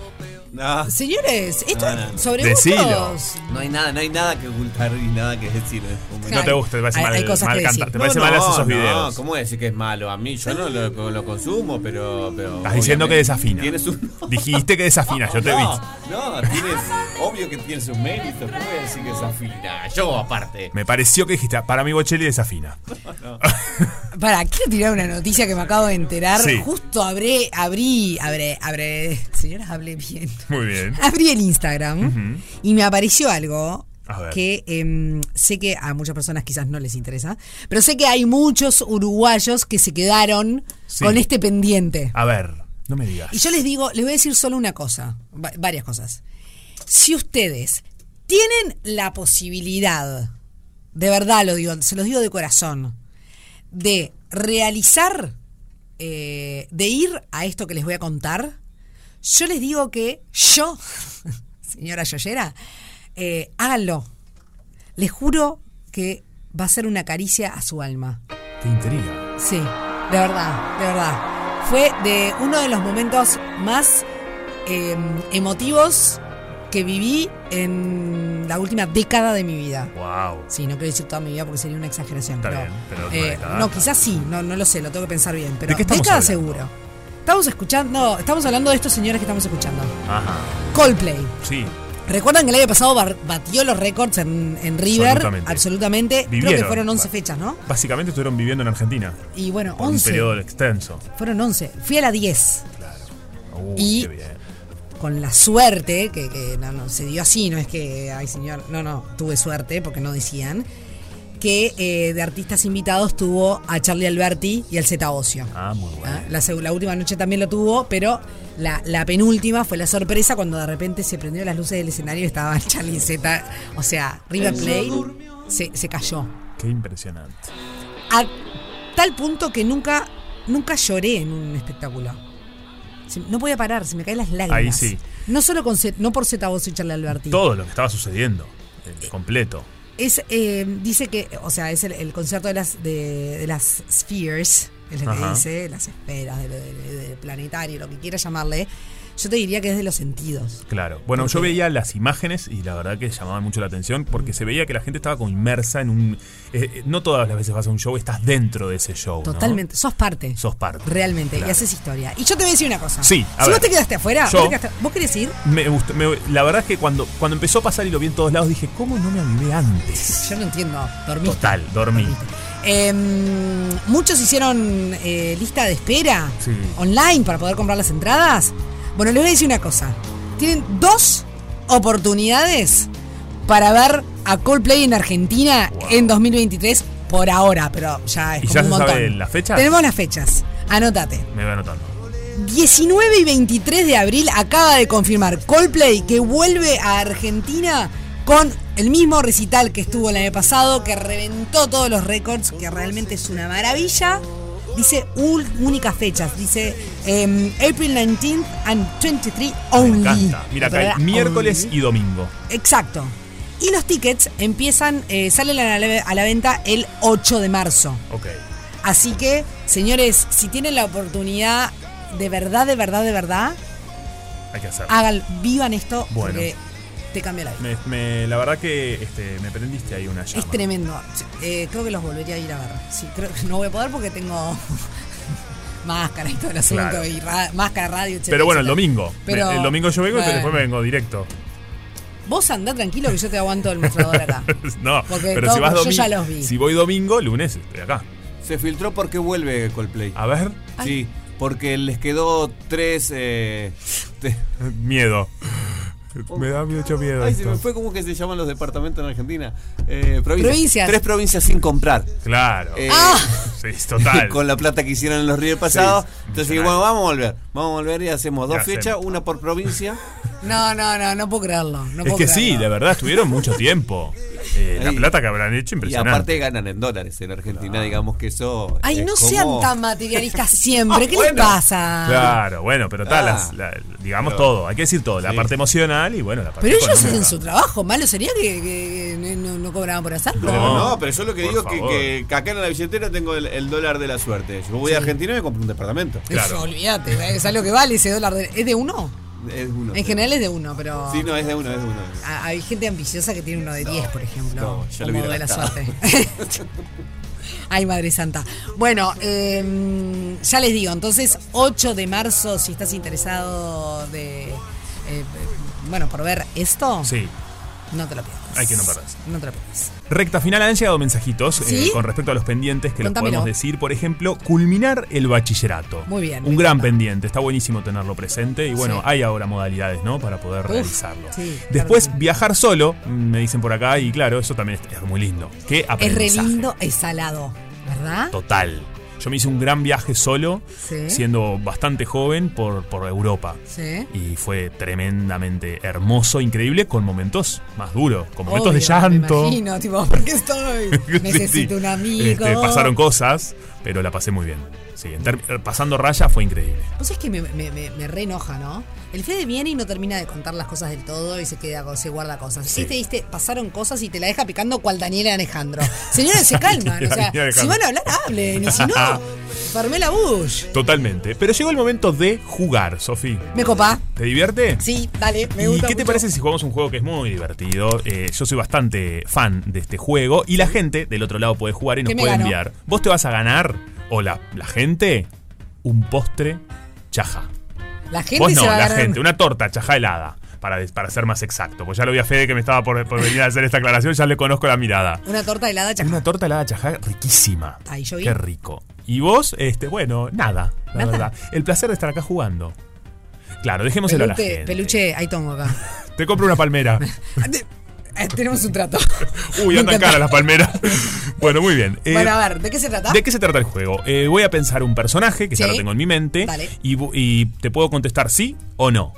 No. señores, esto No, no. sobre Decilo. gustos. No hay nada, no hay nada que ocultar y nada que decir. en este momento. No te gusta, te parece Hay- mal, hay cosas mal que cantar, decir. te parece No, mal no, esos no, videos. ¿Cómo voy a decir que es malo? A mí yo no lo, lo consumo, pero, pero. Estás diciendo que desafina. Tienes un. Dijiste que desafina, yo te vi. No, no, tienes. Obvio que tienes un mérito. ¿Cómo voy a decir que desafina? Yo, aparte. Me pareció que dijiste, para mí Bocelli desafina. Para, quiero tirar una noticia que me acabo de enterar. Sí. Justo abrí, abrí, abré, abré. Señoras, hablé bien. Muy bien. Abrí el Instagram y me apareció algo que em, sé que a muchas personas quizás no les interesa, pero sé que hay muchos uruguayos que se quedaron Sí. con este pendiente. A ver, no me digas. Y yo les digo, les voy a decir solo una cosa, va- varias cosas. Si ustedes tienen la posibilidad, de verdad lo digo, se los digo de corazón, de realizar, eh, de ir a esto que les voy a contar, yo les digo que yo, señora Yoyera, eh, háganlo. Les juro que va a ser una caricia a su alma. Qué intriga. Sí, de verdad, de verdad. Fue de uno de los momentos más eh, emotivos que viví en la última década de mi vida. Wow. Sí, no quiero decir toda mi vida porque sería una exageración. Está pero, bien, pero eh, no, quizás sí, no, no lo sé, lo tengo que pensar bien. Pero ¿De qué década hablando? seguro. Estamos escuchando, estamos hablando de estos señores que estamos escuchando. Ajá. Coldplay. Sí. Recuerdan que el año pasado batió los récords en, en River. Absolutamente. Absolutamente. Creo que Vivieron. fueron 11 fechas, ¿no? Básicamente estuvieron viviendo en Argentina. Y bueno, Por un 11. periodo extenso. Fueron 11. Fui a la 10. Uy, Y- qué bien. con la suerte, que, que no, no, se dio así, no es que, ay señor, no, no, tuve suerte porque no decían, que eh, de artistas invitados tuvo a Charlie Alberti y al Zeta Ocio. Ah, muy bueno. ¿Ah? La, última noche también lo tuvo, pero la, la penúltima fue la sorpresa cuando de repente se prendió las luces del escenario y estaba Charlie y Zeta, o sea, River Plate se, se cayó. Qué impresionante. A tal punto que nunca, nunca lloré en un espectáculo. No podía parar, se me caen las lágrimas. Ahí sí. No solo con no por Zeta Ocio y Charlie Alberti. Todo lo que estaba sucediendo. el completo. Es, eh, dice que, o sea, es el, el concierto de las, de, de las spheres, es lo que Ajá. dice, las esferas, del de, de- de planetario, lo que quiera llamarle. Yo te diría que es de los sentidos. Claro. Bueno, yo veía las imágenes y la verdad que llamaban mucho la atención porque se veía que la gente estaba como inmersa en un... eh, eh, no todas las veces vas a un show, estás dentro de ese show. ¿no? Totalmente. Sos parte. Sos parte. Realmente. Claro. Y haces historia. Y yo te voy a decir una cosa. Sí, a Si ver. vos te quedaste afuera, Yo- vos, te quedaste- ¿vos querés ir? Me gusta, me- la verdad es que cuando, cuando empezó a pasar y lo vi en todos lados dije, ¿cómo no me avivé antes? Yo no entiendo. Dormiste. Total, dormí. Eh, muchos hicieron eh, lista de espera Sí. online para poder comprar las entradas. Bueno, les voy a decir una cosa. Tienen dos oportunidades para ver a Coldplay en Argentina en 2023 por ahora, pero ya es ¿Y como ya un se montón. sabe las fechas? Tenemos las fechas. Anótate. Me voy anotando. 19 y 23 de abril acaba de confirmar Coldplay que vuelve a Argentina con el mismo recital que estuvo el año pasado, que reventó todos los récords, que realmente es una maravilla. Dice únicas fechas, dice em, April 19th and 23 Me only. encanta. Mira, acá hay miércoles Only. y domingo. Exacto. Y los tickets empiezan, eh, salen a la, a la venta el 8 de marzo. Ok. Así que, señores, si tienen la oportunidad de verdad, de verdad, de verdad, Hay que hacerlo. hagan, vivan esto Bueno. porque te cambia la vida. Me- me- la verdad que este, me prendiste ahí una llama. Es tremendo. Eh, creo que los volvería a ir a ver. Sí, creo que no voy a poder porque tengo máscara y todo el asunto, Claro. y ra- máscara, radio, etc. Pero bueno, el domingo. Pero- Me- el domingo yo vengo y después me vengo directo. Vos andá tranquilo que yo te aguanto el mostrador acá. no, Porque pero todo- si vas yo domingo. ya los vi. Si voy domingo, lunes estoy acá. Se filtró porque vuelve Coldplay. A ver. Sí, porque les quedó tres. Eh, te- Me da mucho miedo. Ay, se me fue como que se llaman los departamentos en Argentina. Eh, provincias. Provincias. Tres provincias sin comprar. Claro. Eh, Sí, es total. con la plata que hicieron en los River pasados. Sí, Entonces, bueno, vamos a volver. Vamos a volver y hacemos dos ¿Qué fechas, hacemos? una por provincia. No, no, no, no puedo creerlo. No es puedo que sí, de verdad, estuvieron mucho tiempo. Eh, la plata que habrán hecho, Y impresionante. aparte ganan en dólares en Argentina, digamos que eso. Ay, es no como- sean tan materialistas siempre. ¿Qué les Bueno. pasa? Claro, bueno, pero tal, Ah. las- la- digamos Pero- todo, hay que decir todo, la parte emocional y bueno, la parte Pero ellos hacen su trabajo. Malo sería que, que- que no, no cobraban por hacerlo. Pero No, no, pero yo lo que digo es que, que, acá en la billetera tengo el, el dólar de la suerte. Yo voy a Argentina y me compro un departamento. Claro. Olvídate, es algo que vale ese dólar. de- ¿Es de uno? Es uno. En general es de uno, pero. Sí, no, es de uno, es de uno. Ah, Hay gente ambiciosa que tiene uno de 10, por ejemplo. no, ya lo como de la suerte. Ay, Madre Santa. Bueno, eh, ya les digo, entonces 8 de marzo, si estás interesado de... eh, bueno, por ver esto, Sí, no te lo pierdas. Hay que no perderse. No te lo pierdas. recta final han llegado mensajitos eh, ¿Sí? con respecto a los pendientes que los Contámelo. podemos decir, por ejemplo, culminar el bachillerato. Muy bien, Un gran encanta. pendiente, está buenísimo tenerlo presente y bueno, Sí. hay ahora modalidades, ¿no? Para poder Uf, realizarlo. sí, Después, claro. viajar solo, mm, me dicen por acá, y claro, eso también es, muy lindo. Qué Es re aprendizaje. lindo, es salado, ¿verdad? Total. Yo me hice un gran viaje solo, Sí. siendo bastante joven, por, por Europa. Sí. Y fue tremendamente hermoso, increíble, con momentos más duros, con momentos de llanto. Me imagino, tipo, ¿por qué estoy? Necesito sí. un amigo. Este, pasaron cosas, pero la pasé muy bien. Sí, ter- pasando raya fue increíble. Pues es que me, me, me, me re enoja, ¿no? El Fede viene y no termina de contar las cosas del todo y se queda se guarda cosas. Sí. Este, viste, pasaron cosas y te la deja picando cual Daniela Alejandro. Señores, se calman. o sea, si van a hablar, hablen. Y si no, Farmela Bush. Totalmente. Pero llegó el momento de jugar, Sofi. Me copa. ¿Te divierte? Sí, dale, me ¿Y gusta. qué te parece si jugamos un juego que es muy divertido? Eh, yo soy bastante fan de este juego y la gente del otro lado puede jugar y nos ¿Qué me puede enviar. Vos te vas a ganar, o la, la gente, un postre chaja. La gente Vos no, se va a la gente, una torta chaja helada. Para, para ser más exacto. Pues ya lo vi a Fede que me estaba por, por venir a hacer esta aclaración, ya le conozco la mirada. Una torta helada chaca. Una torta helada chajá riquísima. Ahí yo vi. Qué rico. Y vos, este, bueno, nada, la Nada. verdad. El placer de estar acá jugando. Claro, dejémoselo a la Peluche, gente. peluche, ahí tengo acá. Te compro una palmera. Eh, tenemos un trato. Uy, andan caras las palmeras. bueno, muy bien. Eh, bueno, a ver, ¿de qué se trata? ¿De qué se trata el juego? Eh, voy a pensar un personaje, que ya lo tengo en mi mente, Dale. y, te puedo contestar sí o no.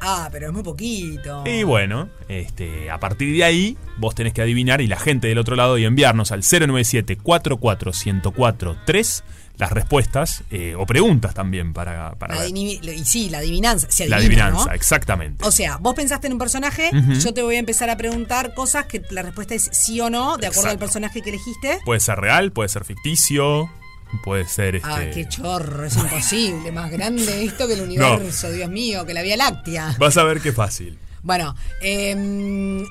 Ah, pero es muy poquito. Y bueno, este, a partir de ahí, vos tenés que adivinar y la gente del otro lado y enviarnos al 097-44-1043 las respuestas eh, o preguntas también para, para La ver. y sí, la adivinanza. Se la adivina, adivinanza, ¿no? exactamente. O sea, vos pensaste en un personaje, yo te voy a empezar a preguntar cosas que la respuesta es sí o no, de acuerdo al personaje que elegiste. Puede ser real, puede ser ficticio, puede ser este. Ah, qué chorro, es imposible. Más grande esto que el universo, Dios mío, que la Vía Láctea. Vas a ver qué fácil. Bueno, eh,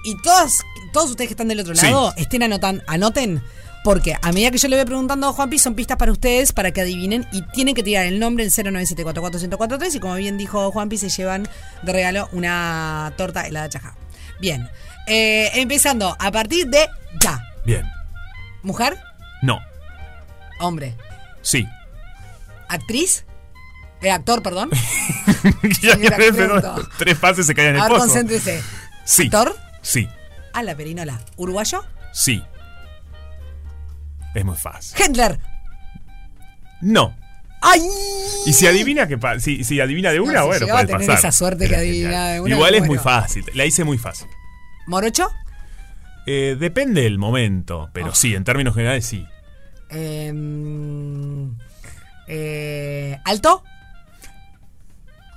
y todas, todos ustedes que están del otro Sí. lado, estén anotan, anoten, porque a medida que yo le voy preguntando a Juanpi, son pistas para ustedes para que adivinen y tienen que tirar el nombre el 097441043 y como bien dijo Juanpi, se llevan de regalo una torta helada chaja. Bien, eh, empezando a partir de ya. Bien. ¿Mujer? No. Hombre. Sí. ¿Actriz? Eh, actor, perdón. Ya que- pregunto. Tres pases se caen en el A ver, pozo. concéntrese. Sí. ¿Actor? Sí. A la perinola. ¿Uruguayo? Sí. Es muy fácil. Hitler. No. ¡Ay! Y si adivina que si, si adivina de No, una, si bueno, a tener pasar. esa suerte que adivina de una, Igual es muy fácil. La hice muy fácil. ¿Morocho? Eh, depende del momento, pero Oh. sí, en términos generales sí. Eh, eh, ¿Alto?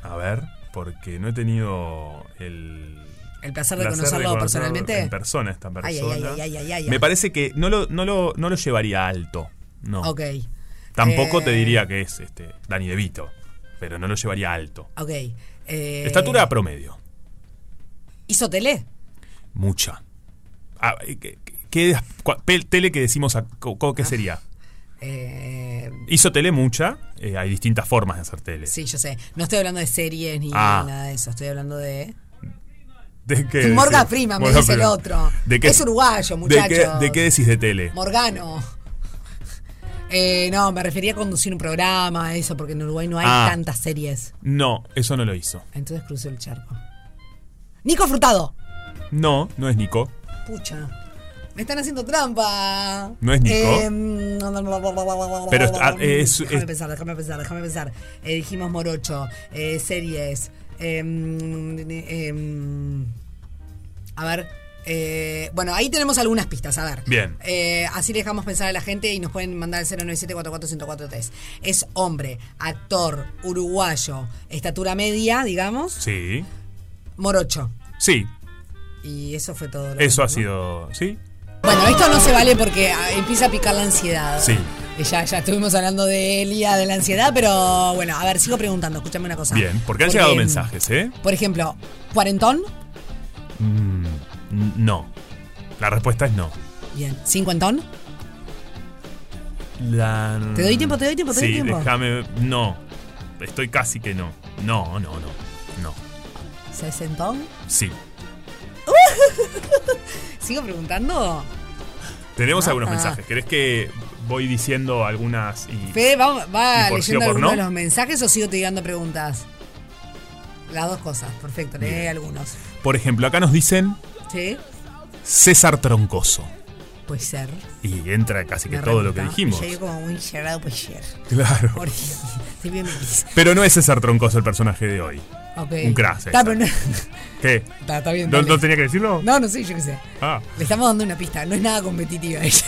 A ver, porque no he tenido el El placer de placer conocerlo conocer personalmente. En persona esta persona. Ay, ay, ay. Me parece que no lo, no lo, no lo llevaría alto. No. Ok. Tampoco Eh, te diría que es este Dani De Vito, pero no lo llevaría alto. Ok. Eh, Estatura promedio. ¿Hizo tele? Mucha. Ah, ¿qué, qué- cua- pel- tele que decimos a- co- qué sería? Eh, Hizo tele mucha, eh, hay distintas formas de hacer tele. sí, yo sé. No estoy hablando de series ni Ah. nada de eso. Estoy hablando de. ¿De qué Morgan? Freeman, me Morgan dice el otro. ¿De qué- Es uruguayo, ¿De muchacho. qué, ¿De qué decís de tele? Morgano. Eh, no, me refería a conducir un programa, eso, porque en Uruguay no hay Ah. tantas series. No, eso no lo hizo. Entonces crucé el charco. Nico Frutado. No, no es Nico. Pucha. Me están haciendo trampa. ¿No es Nico? Eh, Pero ah, es- déjame es- pensar, déjame pensar, déjame pensar. Eh, dijimos Morocho, eh, series. eh, eh, a ver. eh, bueno, ahí tenemos algunas pistas, a ver. Bien. Eh, así dejamos pensar a la gente y nos pueden mandar al 097-44143. Es hombre, actor, uruguayo, estatura media, digamos, Sí. morocho. Sí, Y eso fue todo. lo eso ha sido. ¿Sí? Bueno, esto no se vale porque ah, empieza a picar la ansiedad. Sí. Ya, ya estuvimos hablando de Elia, de la ansiedad, pero bueno, a ver, sigo preguntando, escúchame una cosa. Bien, porque han llegado mensajes, ¿eh? Por ejemplo, ¿cuarentón? Mm, no. La respuesta es no. Bien. ¿Cincuentón? La- Te doy tiempo, te doy tiempo, te doy sí, tiempo. déjame. No. Estoy casi que no. No, no, no. No. ¿Sesentón? Sí. ¿Sigo preguntando? Tenemos Ah, algunos ah. mensajes. ¿Querés que voy diciendo algunas y. Fede, ¿va, va ¿Y por sí leyendo algunos no? de los mensajes o sigo tirando preguntas? Las dos cosas, perfecto, lee Bien. algunos. Por ejemplo, acá nos dicen ¿Sí? César Troncoso. Puede ser. Y entra casi que Me todo lo que dijimos. Llegué como muy cerrado, puede ser. Claro. Por. Pero no es César Troncoso el personaje de hoy. Un Está, pero no- ¿Qué? Está, está bien. ¿No, dale. no tenía que decirlo? No, no sé, yo qué sé. Ah. Le estamos dando una pista. No es nada competitiva ella.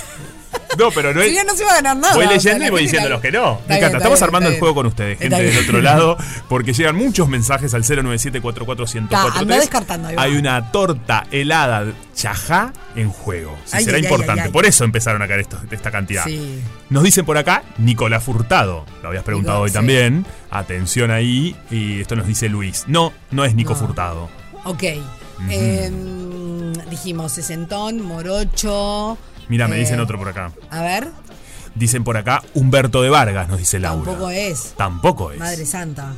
No, pero no es. Si no, no se va a ganar nada. Voy o sea, leyendo y voy diciendo los que no. Está Me encanta. Estamos bien, armando el juego con ustedes, gente del otro lado, porque llegan muchos mensajes al 097 Está, anda descartando. Hay una torta helada chajá en juego. Sí, Ay, será ay, importante. ay. Por eso empezaron a caer esto- esta cantidad. Sí. Nos dicen por acá Nicolás Furtado. Lo habías preguntado hoy sí. también. Atención ahí. Y esto nos dice Luis. No, no es Nico No. Furtado. Ok. Em, dijimos sesentón, morocho. Mira, me eh, dicen otro por acá. A ver, Dicen por acá Humberto de Vargas, nos dice Laura. tampoco es. Tampoco es. Madre Santa.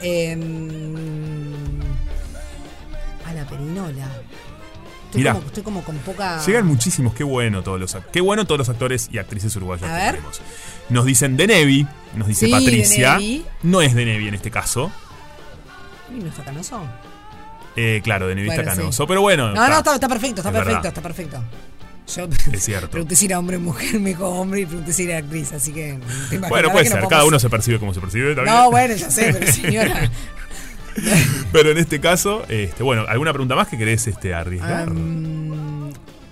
Em, a la perinola. Estoy, Mirá. como, estoy como con poca. Llegan muchísimos, qué bueno todos los qué bueno todos los actores y actrices uruguayas A que ver. tenemos. Nos dicen de Nevi, nos dice Sí, Patricia. No es de Nevi en este caso. Uy, ¿No está canoso? Eh, claro, de Nevi está sí. canoso. Pero bueno. No, no, está, está perfecto, está Es perfecto, está perfecto. Yo Es cierto. pregunté si era hombre o mujer, me dijo hombre y pregunté si era actriz, así que. te Bueno, puede que ser. Cada uno se percibe como se percibe. No, bueno, ya sé, pero señora. Pero en este caso, este, bueno, ¿alguna pregunta más que querés este, arriesgar?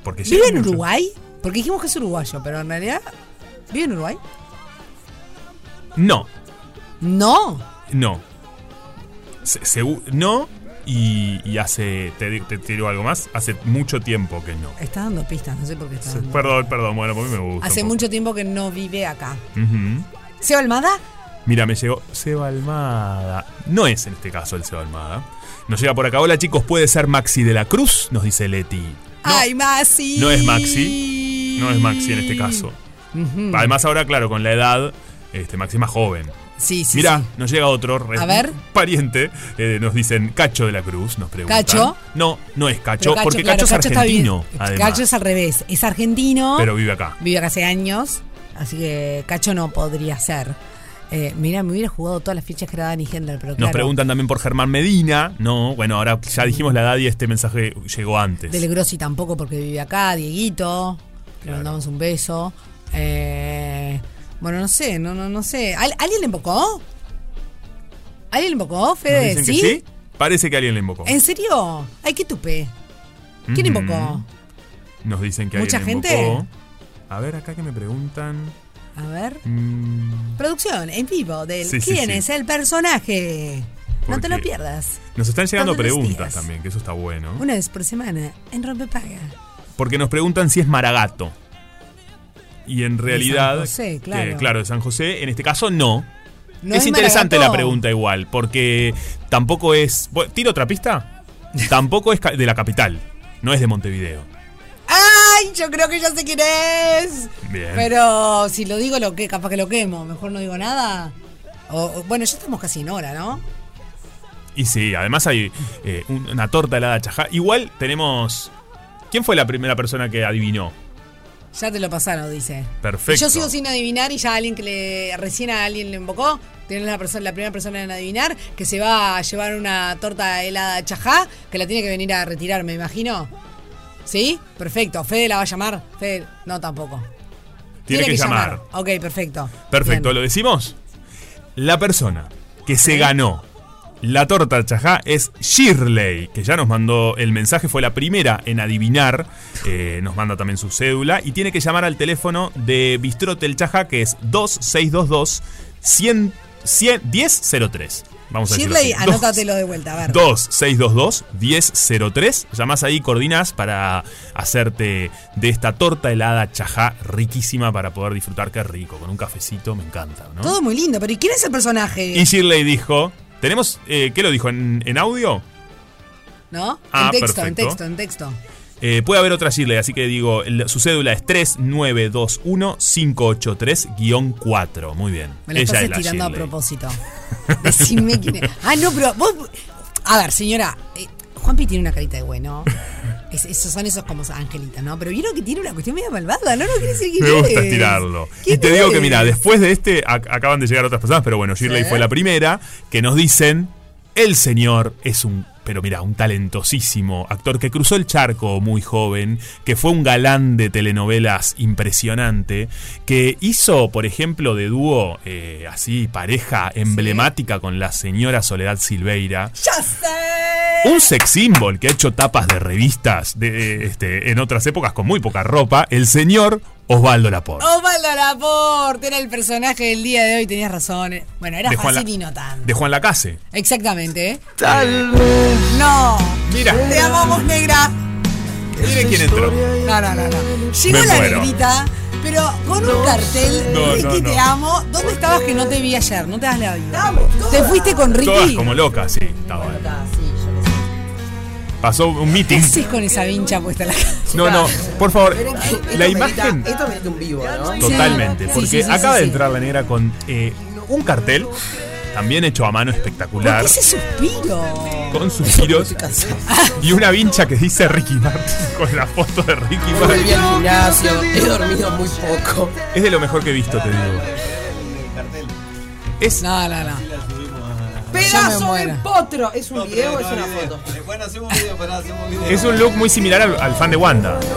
Porque ¿Vive en. Uruguay? Porque dijimos que es uruguayo, pero en realidad. ¿Vive en Uruguay? No, No. no. Se- no, y, y hace. Te, te tiro algo más. Hace mucho tiempo que no. Está dando pistas, no sé por qué está dando. Perdón, perdón, bueno, a mí me gusta. Hace mucho tiempo que no vive acá. Ujú. ¿Seba Almada? Mira, me llegó Seba Almada. No es en este caso el Seba Almada. Nos llega por acá. Hola chicos, ¿puede ser Maxi de la Cruz? Nos dice Leti. ¡Ay, Maxi! No es Maxi. No es Maxi en este caso. Además, ahora, claro, con la edad, este, Maxi es más joven. Sí, sí. Mira, sí. nos llega otro re- A ver. pariente. eh, nos dicen Cacho de la Cruz, nos preguntan. ¿Cacho? No, no es Cacho, porque claro, Cacho, es argentino, además. Cacho es al revés. Es argentino. Pero vive acá. Vive acá hace años. Así que Cacho no podría ser. Eh, mira, me hubiera jugado todas las fichas que era Dani Hendler, pero Nos claro. preguntan también por Germán Medina. No, bueno, ahora ya dijimos la edad y este mensaje llegó antes. Del Grossi tampoco porque vive acá, Dieguito. Le mandamos un beso. Eh, bueno, no sé, no, no, no sé. ¿Al- ¿Alguien le invocó? ¿Alguien le invocó, Fede? dicen que ¿Sí? sí. Parece que alguien le invocó. ¿En serio? Ay, qué tupe. ¿Quién Ujú. invocó? Nos dicen que ¿Mucha alguien gente? invocó. A ver, acá que me preguntan. A ver. Mm, Producción en vivo del Sí, ¿Quién sí. es el personaje? No te lo pierdas. nos están llegando Todos preguntas también, que eso está bueno. Una vez por semana en Rompepaga. Porque nos preguntan si es Maragato. Y en realidad. José, claro. que, claro, de San José. En este caso, no. ¿No es, es interesante la pregunta igual, porque tampoco es. bueno, ¿Tiro otra pista? tampoco es de la capital. No es de Montevideo. ¡Ay! Yo creo que ya sé quién es. Bien. Pero si lo digo, lo que capaz que lo quemo. Mejor no digo nada. O, bueno, ya estamos casi en hora, ¿no? Y sí, además hay eh, un- una torta helada chajá. Igual tenemos. ¿Quién fue la primera persona que adivinó? Ya te lo pasaron, dice. Perfecto. Yo sigo sin adivinar y ya alguien que le recién a alguien le invocó, tienes la persona, la primera persona en adivinar, que se va a llevar una torta helada chajá, que la tiene que venir a retirar, me imagino. ¿Sí? Perfecto. Fede la va a llamar. Fede, no tampoco. Tiene, que, llamar. Ok, perfecto. Perfecto, Bien. ¿lo decimos? La persona que se ganó la torta chajá es Shirley, que ya nos mandó el mensaje, fue la primera en adivinar, eh, nos manda también su cédula, y tiene que llamar al teléfono de Bistrotel Chajá, que es 2622 100 100 1003. Vamos a Shirley, así. anótatelo de vuelta, a ver. 2622-1003. Llamás ahí, coordinas para hacerte de esta torta helada chajá riquísima para poder disfrutar. Qué rico, con un cafecito, me encanta, ¿no? Todo muy lindo, pero ¿y quién es el personaje? Y Shirley dijo, tenemos, eh, ¿qué lo dijo? ¿En, en audio? ¿No? Ah, en texto, en texto, en texto. Eh, puede haber otra Shirley, así que digo, el- su cédula es 3921-583-4. Muy bien. Me lo Ella estás es la estirando a propósito. Decime quién es. Ah, no, pero vos. A ver, señora. eh, Juanpi tiene una carita de bueno. Es- esos son esos como angelitos, ¿no? Pero vieron que tiene una cuestión medio malvada, ¿no? No quiere decir quién Me gusta es. estirarlo. Y ¿Quién te digo que, mira, después de este ac- acaban de llegar otras personas, pero bueno, Shirley Sí. fue la primera, que nos dicen, el señor es un, pero mira, un talentosísimo actor que cruzó el charco muy joven, que fue un galán de telenovelas impresionante, que hizo, por ejemplo, de dúo, eh, así, pareja emblemática con la señora Soledad Silveira. ¡Ya sé! Un sex symbol que ha hecho tapas de revistas de, este, en otras épocas con muy poca ropa, el señor Osvaldo Laporte. Osvaldo Laporte era el personaje del día de hoy, tenías razón. Bueno, era De fácil La- y no tan. De Juan Lacase. Exactamente, ¿eh? Tal vez. No. Mira. Te amamos, negra. Mire quién entró. No, no, no, no. Llegó Me la muero. negrita, pero con un cartel, No, Ricky no, te no. amo. ¿Dónde estabas que no te vi ayer? No te das la vida. ¿Te fuiste con Todas Ricky? como locas, sí. Estaba Pasó un ¿Qué meeting. haces con esa vincha puesta en la cara? No, no, por favor, Pero esto la merita- imagen. Esto merita un vivo, ¿no? Totalmente, Sí, porque sí, sí, acaba sí, de sí. entrar la negra con eh, un cartel, también hecho a mano ¿Por espectacular, qué ese suspiro? con suspiros y una vincha que dice Ricky Martin con la foto de Ricky Volví Martin. al gimnasio, he dormido muy poco. Es de lo mejor que he visto, te digo. Es, No, no, no. ¡Pedazo de potro! ¿Es un video o es una foto? Bueno, hacemos un video, pará, hacemos un video. es un look muy similar al, al fan de Wanda.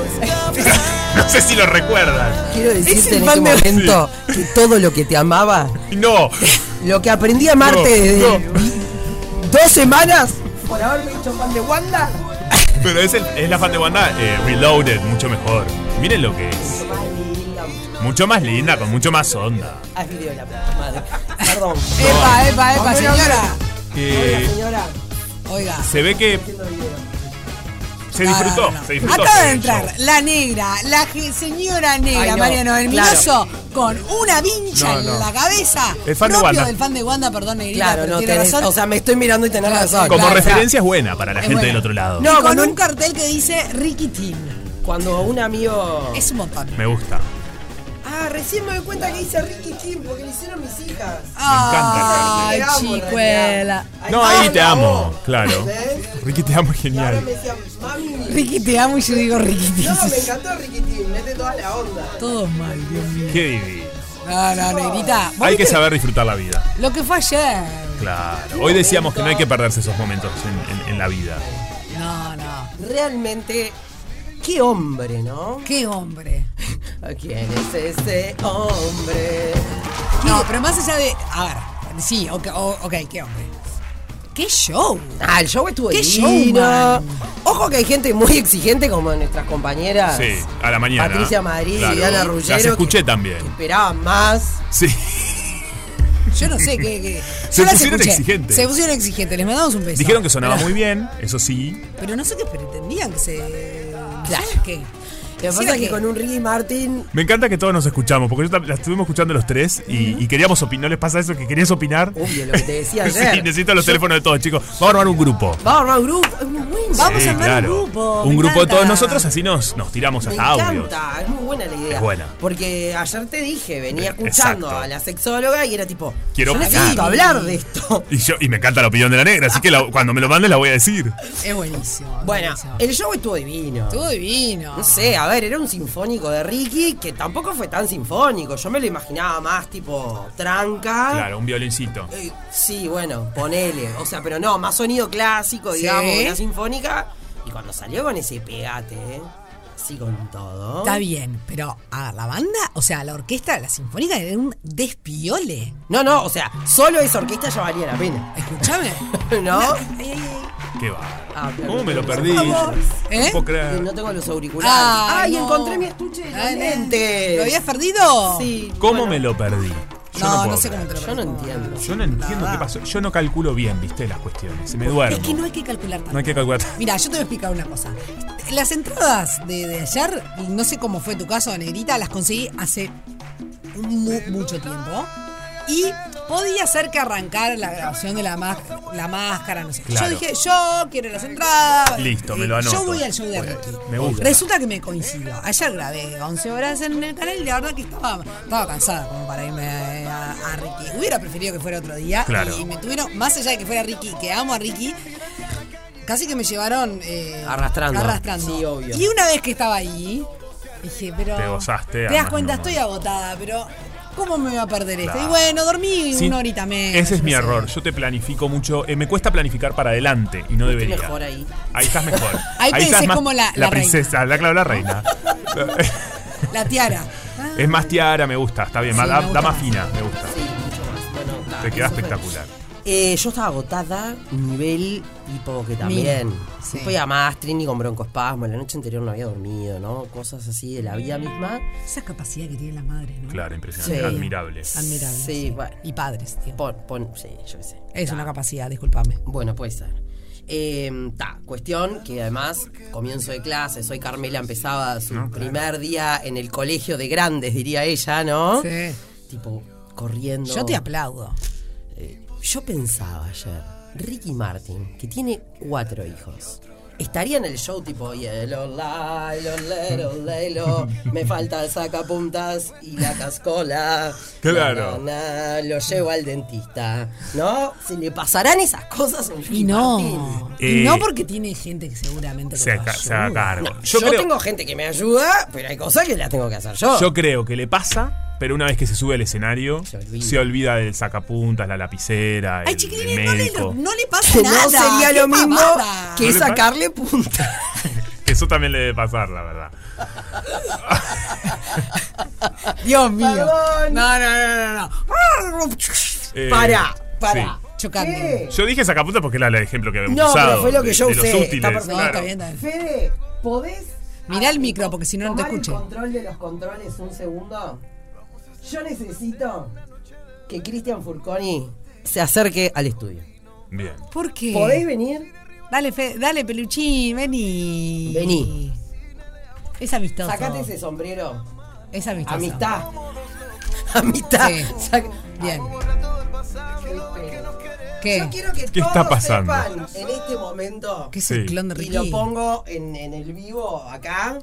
No sé si lo recuerdan. Quiero decirte el en fan este de- momento que todo lo que te amaba, No, lo que aprendí a amarte No, desde no. dos semanas por haberme hecho fan de Wanda. pero es, el- es la fan de Wanda eh, Reloaded, mucho mejor. Miren lo que es. Mucho más linda, con mucho más onda. Haz video la puta madre. Perdón. Epa, epa, epa, señora. Eh, Señora, Oiga. se ve que se No, disfrutó, no, no. se disfrutó. Acaba de entrar la negra, la señora negra Ay, no, Mariano claro. Herminoso con una vincha No, en no. la cabeza. El fan de propio Wanda. del fan de Wanda, perdón, negrita, claro, pero no tiene tenés, razón. o sea, me estoy mirando y tenés Claro, razón. Como Claro. referencia es buena para la Es gente buena. del otro lado. No, y con con un un- cartel que dice Ricky Team. Cuando un amigo. Es un montón. Me gusta. Ah, recién me doy cuenta que dice Ricky Kim porque le hicieron mis hijas. Ay, Te amo, chicuela. No, Ay, ahí te amo, claro. Ricky, te amo, genial. me decían, mami. Ricky te amo y yo digo Ricky Team. No, me encantó Ricky Tim, mete toda la onda. Todos mal, Dios mío. Qué divino. No, no, negrita. ¿Vos Hay que saber disfrutar la vida. Lo que fue ayer. Claro. Hoy decíamos que no hay que perderse esos momentos en, en- en la vida. No, no. Realmente, qué hombre, ¿no? Qué hombre. ¿A quién es ese hombre? No, pero más allá de. A ver, sí, ok, o- ok, qué hombre. ¡Qué show! Ah, el show estuvo ¡Qué divino. Ojo que hay gente muy exigente como nuestras compañeras. Sí, a la mañana. Patricia Madrid y Ana Ruggero. Las escuché que también. Esperaban más. Sí. Yo no sé qué. qué- Se pusieron exigentes. Se pusieron exigentes, les mandamos un beso. Dijeron que sonaba Pero- muy bien, eso sí. Pero no sé qué pretendían que se. Claro. Sé qué. Lo que pasa es que con un Ricky Martin. Me encanta que todos nos escuchamos, porque yo la estuvimos escuchando los tres y, y queríamos opinar. ¿No les pasa eso? Que querías opinar. Obvio, lo que te decía sí, ayer. necesito los teléfonos de todos, chicos. Vamos a armar un grupo. Vamos a armar un grupo. Es muy bueno. Vamos Sí, a armar claro. un grupo. Un me grupo de todos nosotros, así nos, nos tiramos Me hasta audios. encanta, es muy buena la idea. Es buena. Porque ayer te dije, venía Eh, escuchando exacto. a la sexóloga y era tipo, Quiero yo opinar. necesito hablar de esto. Y, yo, y me encanta la opinión de la negra, así que la- cuando me lo mandes la voy a decir. Es buenísimo. Bueno, buenísimo. el show estuvo divino. Estuvo divino. No sé, a ver, era un sinfónico de Ricky que tampoco fue tan sinfónico. Yo me lo imaginaba más tipo tranca. Claro, un violincito. Eh, sí, bueno, ponele. O sea, pero no, más sonido clásico, Sí. digamos, una sinfónica. Y cuando salió con ese pegate, ¿eh? Así con todo. Está bien, pero a la banda, o sea, la orquesta, la sinfónica era un despiole. No, no, o sea, solo esa orquesta ya valía la pena. Escúchame. ¿No? ¿Qué va? Ah, ¿Cómo me lo perdí? ¿Eh? No puedo creer. No tengo los auriculares. Ay, ¡Ay, no. encontré mi estuche de lentes! ¿Lo habías perdido? Sí. ¿Cómo bueno, me lo perdí? Yo No, no, puedo sé cómo te lo Yo no entiendo. Yo no entiendo qué pasó. Yo no calculo bien, viste, las cuestiones. Se me duermo. Es que no hay que calcular tanto. No hay que calcular. Mira, yo te voy a explicar una cosa. Las entradas de, de ayer, y no sé cómo fue tu caso, Negrita, las conseguí hace mu- mucho tiempo. Y podía ser que arrancara la grabación de la, más- la máscara, no sé. Claro. Yo dije, yo quiero las entradas. Listo, me lo anoto. Yo voy al show de Ricky. me gusta. Resulta que me coincidió. Ayer grabé 11 horas en el canal y la verdad que estaba, estaba cansada como para irme a, a Ricky. Hubiera preferido que fuera otro día. Claro. Y me tuvieron, más allá de que fuera Ricky, que amo a Ricky, casi que me llevaron eh, Arrastrando. arrastrando. Sí, obvio. Y una vez que estaba ahí, dije, pero. Te gozaste, Te das cuenta, no. estoy agotada, pero. ¿Cómo me voy a perder esto? Y bueno, dormí Sí, una horita menos. Ese es yo mi sé. error. Yo te planifico mucho. eh, me cuesta planificar para adelante y no Estoy debería. mejor ahí. Ahí estás mejor. Ahí pensé estás más- como la- la princesa, la clave la reina. La tiara. es más tiara, me gusta, está bien. Sí, más- me da, gusta da más más. fina, me gusta. Sí, mucho más. Bueno, Te queda espectacular. Eh, yo estaba agotada, nivel tipo que también. Sí. Fui a más, Trini con broncoespasmo, la noche anterior no había dormido, ¿no? Cosas así de la vida misma. Esa capacidad que tiene la madre, ¿no? Claro, impresionante. Sí. Admirable. Admirable. Sí, bueno. Y padres, tío. Pon, pon, sí, yo qué sé. Es Ta. una capacidad, discúlpame. Bueno, puede ser. Eh, ta, cuestión que además, comienzo de clase, soy Carmela, empezaba su primer día en el colegio de grandes, diría ella, ¿no? Sí. Tipo, corriendo. Yo te aplaudo. Yo pensaba ayer, Ricky Martin, que tiene cuatro hijos, estaría en el show tipo Yellow Lilo, Little Lilo, me falta el sacapuntas y la cascola. Claro. Na, na, lo llevo al dentista. ¿No? ¿Se le pasarán esas cosas Ricky Y no. Martin? Eh, y no porque tiene gente que seguramente Se, lo se ayuda. cargo. No, yo, yo creo, tengo gente que me ayuda, pero hay cosas que las tengo que hacer yo. yo creo que le pasa, pero una vez que se sube al escenario, Se se olvida. del sacapuntas, la lapicera, Ay, el, no le, médico. no le pasa nada. no sería lo mismo pavada. que ¿No le punta. Eso también le debe pasar, la verdad. Dios mío. Perdón. No, no, no, no, no. Eh, Para, para. sí. Yo dije sacapuntas porque era el ejemplo que habíamos No, pero usado. fue lo que de- yo de los usé. Está útiles, perfecto. No, claro. está bien, está bien. Fede, ¿podés Mirá el micro, porque si no, no te tomar escuché. el control de los controles un segundo? Yo necesito que Cristian Furconi se acerque al estudio. Bien. ¿Por qué? ¿Podés venir? Dale, Fe- dale, peluchín, vení. Vení. Es amistoso. Sacate ese sombrero. Es amistoso. Amistad. Amistad. Sí. Bien. Yo ¿Qué? quiero que ¿Qué todos está pasando? sepan en este momento ¿Qué es Sí. el clon de y lo pongo en, en el vivo acá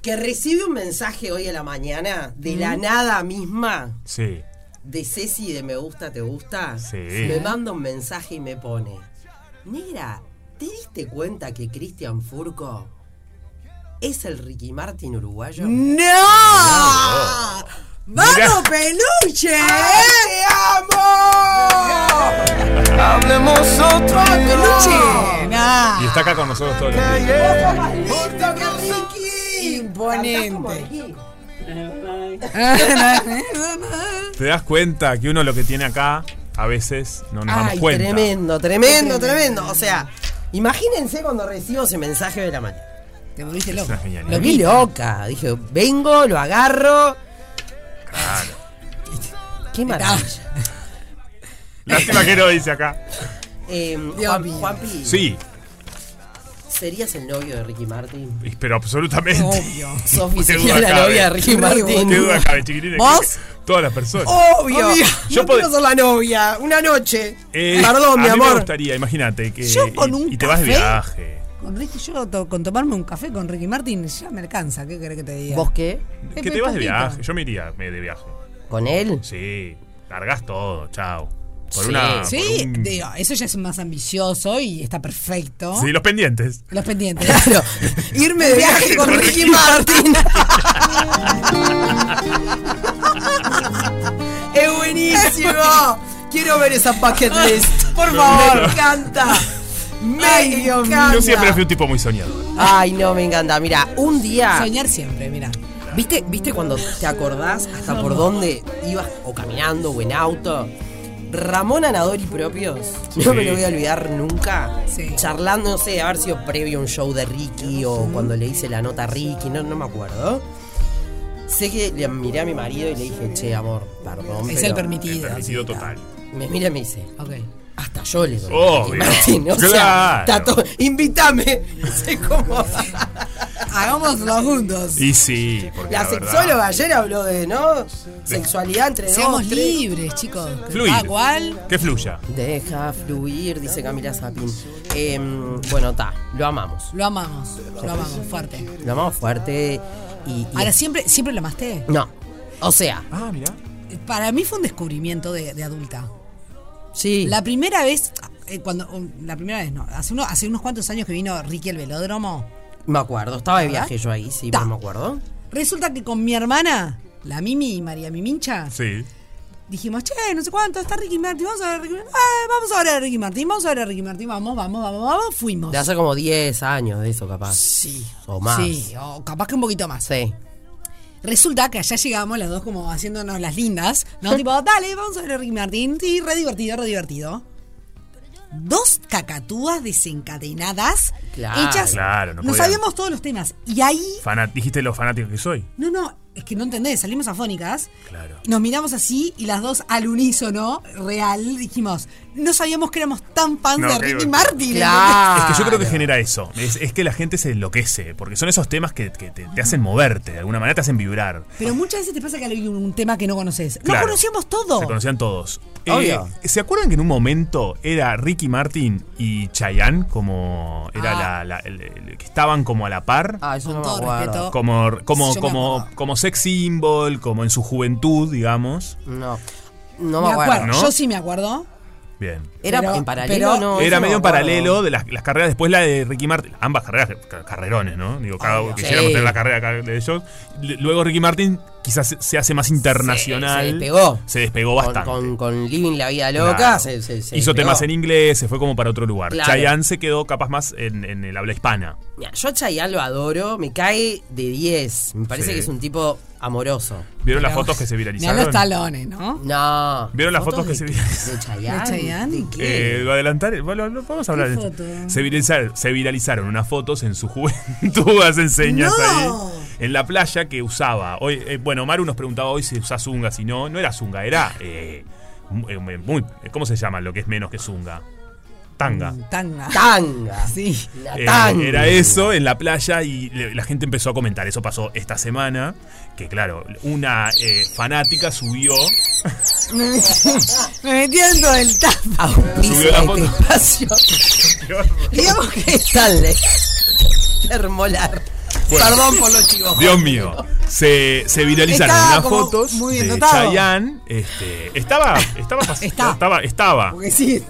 que recibe un mensaje hoy a la mañana de la nada misma Sí. de Ceci de Me Gusta, Te Gusta. Sí. Me manda un mensaje y me pone: Negra, ¿te diste cuenta que Cristian Furco es el Ricky Martin uruguayo? ¡No! Mirá. ¡Vamos, peluche! ¡Te amo! Hablemos otro ¡Peluche! Nah. Y está acá con nosotros todos los días. ¡Vos sos más lindo que Ricky! Imponente. ¿Te das cuenta que uno lo que tiene acá, a veces no nos damos Ay, cuenta? tremendo, tremendo, tremendo. O sea, imagínense cuando recibo ese mensaje de la mañana. Te volviste Es loco. una genialidad. Lo vi loca. Dije, vengo, lo agarro. Claro. Qué maravilla. Lástima que no dice acá. Eh, Juan. Juanpi, Sí. ¿Serías el novio de Ricky Martin? Pero absolutamente. Obvio. Sofi sería la cabe. novia de Ricky Martin. Qué duda cabe, chiquilines. ¿Vos? Todas las personas. Obvio. Obvio. Yo pod- quiero ser la novia. Una noche. Eh, Perdón, a mi mí me amor. gustaría, imagínate, que Yo con un y te vas de viaje. Con Ricky, yo to- con tomarme un café con Ricky Martin ya me alcanza. ¿Qué querés que te diga? ¿Vos qué? Que te vas de viaje. Yo me iría me- de viaje. ¿Con él? Sí, largás todo, chao. Por Sí. una. Sí, por un- digo, eso ya es más ambicioso y está perfecto. Sí, los pendientes. Los pendientes. Claro. Irme de viaje con Ricky Martin. es buenísimo. Quiero ver esa bucket list. Por favor. Me encanta. Me Ay, Dios mío. encanta. Yo siempre fui un tipo muy soñador. Ay, no, me encanta. Mira, un día. Soñar siempre, mira. ¿Viste, ¿Viste cuando te acordás hasta por dónde ibas o caminando o en auto? Ramón Anadori propios, no me lo voy a olvidar nunca. Sí. Charlando, no sé, de haber sido previo a un show de Ricky o cuando le hice la nota a Ricky, no, no me acuerdo. Sé que le miré a mi marido y le dije, che, amor, perdón. Es pero el permitido. Permitido total. Me mira y me dice, Ok. Hasta yo le doy. Obvio. Martin, o sea, Claro. todo- invítame. Sé cómo. Hagámoslo juntos. Y sí, porque La la, verdad- sexóloga ayer habló de, ¿no? Sexualidad entre Seamos dos, tres. libres, chicos. Fluir. Cual. Que fluya. Deja fluir, dice Camila Zapin. Em, bueno, está, lo amamos. Lo amamos. Lo amamos fuerte. Lo amamos fuerte y. y- Ahora, ¿siempre, siempre lo amaste? no. O sea, Ah, mira. Para mí fue un descubrimiento de, de adulta. Sí. La primera vez, eh, cuando um, la primera vez no, hace, uno, hace unos cuantos años que vino Ricky al velódromo, Me acuerdo, estaba de viaje yo ahí, sí, Ta. pero me acuerdo. resulta que con mi hermana, la Mimi y María Mimincha, Sí. dijimos, che, no sé cuánto, está Ricky Martin, vamos a ver a Ricky Martin, Ah, vamos a ver a Ricky Martin, vamos a ver a Ricky Martin, vamos, vamos, vamos, vamos, fuimos. De hace como 10 años de eso, capaz. Sí. O más. Sí, o capaz que un poquito más. Sí. Resulta que allá llegamos las dos como haciéndonos las lindas, ¿no? tipo, dale, vamos a ver a Ricky Martin. Sí, re divertido, re divertido. Dos cacatúas desencadenadas, Claro. hechas. Claro, no nos podían. sabíamos todos los temas. Y ahí, Fanat- dijiste lo fanático que soy. no, no, es que no entendés, salimos afónicas. Claro. Nos miramos así y las dos al unísono, real, dijimos, no sabíamos que éramos tan fans No, de Ricky. Martin. Claro. Es que yo creo que genera eso. Es, es que la gente se enloquece. Porque son esos temas que, que te, te hacen moverte. De alguna manera te hacen vibrar. Pero muchas veces te pasa que hay un tema que no conoces. Claro. No conocíamos todo. Se conocían todos. Obvio. Eh, ¿Se acuerdan que en un momento era Ricky Martin y Chayanne como era Ah. la, la- el- el- que estaban como a la par? Ah, eso no me todo acuerdo. respeto. Como, como, Yo me como, acuerdo. como sex symbol, como en su juventud, digamos. No. No me, me acuerdo. acuerdo, ¿no? yo sí me acuerdo. Bien. Era Pero- en paralelo, pero- no. Era medio me en paralelo de las, las carreras, después la de Ricky Martin, ambas carreras, ca- carrerones, ¿no? Digo, cada uno Sí. quisiéramos tener la carrera ca- de ellos. Luego Ricky Martin quizás se- hace más internacional. Se- se despegó. Se despegó bastante. con, con Living la Vida Loca Claro. se, se- se Hizo despegó. temas en inglés, se fue como para otro lugar. Claro. Chayanne se quedó capaz más en, en el habla hispana. Mira, yo a Chayanne lo adoro, me cae de 10. Me parece Sí. que es un tipo amoroso. ¿Vieron las fotos que se Mirá los viralizaron? talones, ¿no? No. ¿Vieron las fotos que se viralizaron? de Chayanne? ¿De Chayanne? Eh, lo adelantar, bueno, lo- vamos a hablar. ¿Qué de-? Se viralizaron, se viralizaron unas fotos en su juventud, hacen señas ¡No! ahí. En la playa que usaba. Hoy, eh, bueno, Maru nos preguntaba hoy si usa zunga, si no, no era zunga, era eh, eh, muy, ¿cómo se llama lo que es menos que zunga? Tanga. Tanga. Tanga. Sí. La Eh, tanga. era eso en la playa y le- la gente empezó a comentar. Eso pasó esta semana. Que claro, una eh, fanática subió. Me metí, me metí dentro del tap. Subió la foto. espacio. Digamos que Stanley. Termolar. Bueno. Perdón por los chivos. Dios mío. Se, se viralizaron Estaba unas como fotos muy bien de. Chayanne. Este, estaba, estaba, estaba, estaba. Porque sí.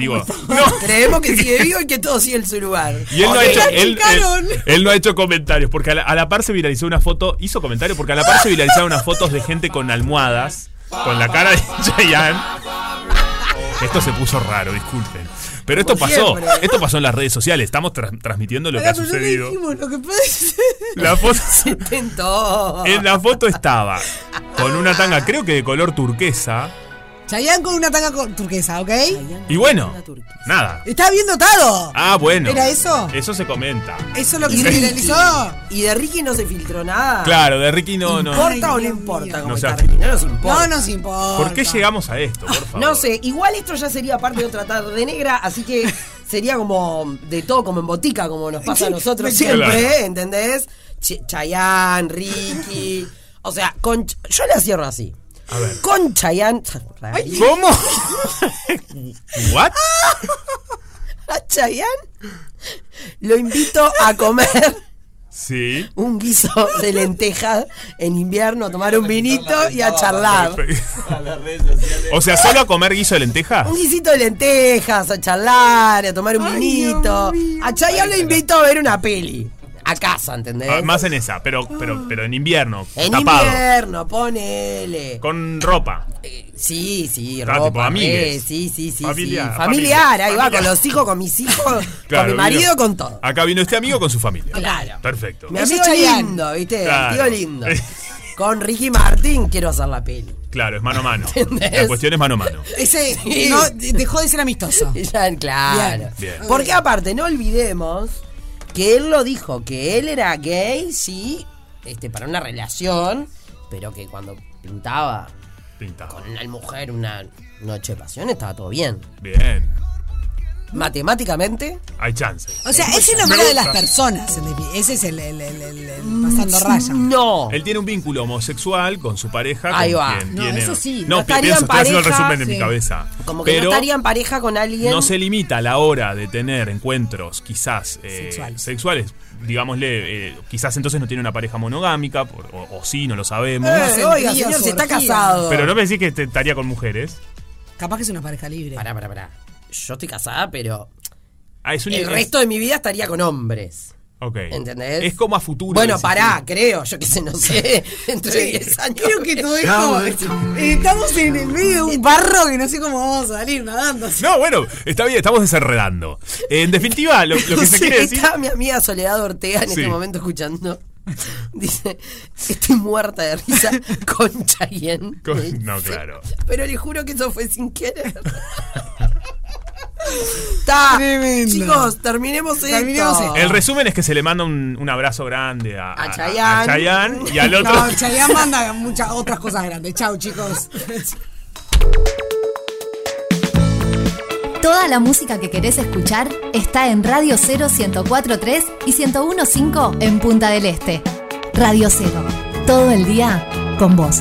Digo, no. Creemos que sigue vivo y que todo sigue en su lugar. Y él no, ha hecho, él, él- achicaron. él no ha hecho comentarios, porque a la, a la par se viralizó una foto, hizo comentarios, porque a la par se viralizaron unas fotos de gente con almohadas, con la cara de Chayanne. Esto se puso raro, disculpen. Pero esto Como pasó, siempre. esto pasó en las redes sociales, estamos tra- transmitiendo lo que ha no sucedido. dijimos lo que puede ser. La foto, Intentó. en la foto estaba con una tanga, creo que de color turquesa, Chayanne con una tanga con- turquesa, ¿ok? y bueno, nada. Está bien dotado. Ah, bueno. ¿Era eso? Eso se comenta. Eso es lo que se viralizó. Y de Ricky no se filtró nada. Claro, de Ricky no, no. ¿Importa o no importa No está Ricky? No nos importa. No nos importa. ¿Por qué llegamos a esto, por favor? No sé, igual esto ya sería parte de otra tarde negra, así que sería como de todo como en botica, como nos pasa a nosotros siempre, Claro. ¿entendés? Ch- Chayanne, Ricky. O sea, con, yo la cierro así. A ver. Con Chayanne. ¿Cómo? ¿What? A Chayanne lo invito a comer Sí. un guiso de lentejas en invierno, a tomar un vinito y a charlar. O sea, solo a comer guiso de lentejas. Un guisito de lentejas, a charlar, a tomar un vinito. A Chayanne lo invito a ver una peli. A casa, ¿entendés? Ah, Más en esa, pero, pero, pero en invierno, en tapado. invierno, ponele. Con ropa. Sí, sí, tipo ropa, amigues. eh, sí, sí, sí, Familiar, sí. Familiar, familia, ahí va, familiar. con los hijos, con mis hijos, Claro, con mi marido, vino- con todo. Acá vino este amigo con su familia. Claro. Perfecto. Mi amigo lindo, ¿viste? Claro. El tío lindo. Con Ricky Martin quiero hacer la peli. Claro, es mano a mano. ¿Entendés? La cuestión es mano a mano. Ese Sí. no, dejó de ser amistoso. Ya, claro. Bien. Porque aparte, no olvidemos que él lo dijo, que él era gay, sí, este, para una relación, pero que cuando pintaba Pintado. con una mujer una noche de pasión estaba todo bien. Bien. Matemáticamente, Hay chance. O sea, ese no Me era de las personas. Ese es el, el- el- el- el pasando raya. no. Él tiene un vínculo homosexual con su pareja. Ahí con va. quien No, tiene- eso sí. No, estaría pienso, en estoy haciendo el pareja, resumen de mi sí. cabeza. Como que Pero no estaría en pareja con alguien. no se limita a la hora de tener encuentros quizás eh, Sexuales. sexuales. Digámosle, eh, quizás entonces no tiene una pareja monogámica, por- o, o sí, no lo sabemos. Eh, oiga, señor, si está casado. Pero no me decís que te estaría con mujeres. Capaz que es una pareja libre. Pará, pará, pará. Yo estoy casada, pero Ah, es un el es- resto de mi vida estaría con hombres. Ok. ¿Entendés? Es como a futuro. Bueno, pará, creo, yo qué sé, no sé. Dentro de 10 años. Creo que todo esto. estamos en el medio de un barro que no sé cómo vamos a salir nadando. así. No, bueno, está bien, estamos desenredando. En definitiva, lo, lo que se quiere decir. Está mi amiga Soledad Ortega en Sí. este momento escuchando. Dice, estoy muerta de risa con dice, no, claro. Pero le juro que eso fue sin querer. Está. Tremendo. Chicos, terminemos, Terminemos esto. esto. El resumen es que se le manda un, un abrazo grande a, A Chayanne. a Chayanne y al otro. No, Chayanne manda muchas otras cosas grandes. Chau, chicos. Toda la música que querés escuchar está en Radio 0 1043 y 1015 en Punta del Este. Radio 0. Todo el día con vos.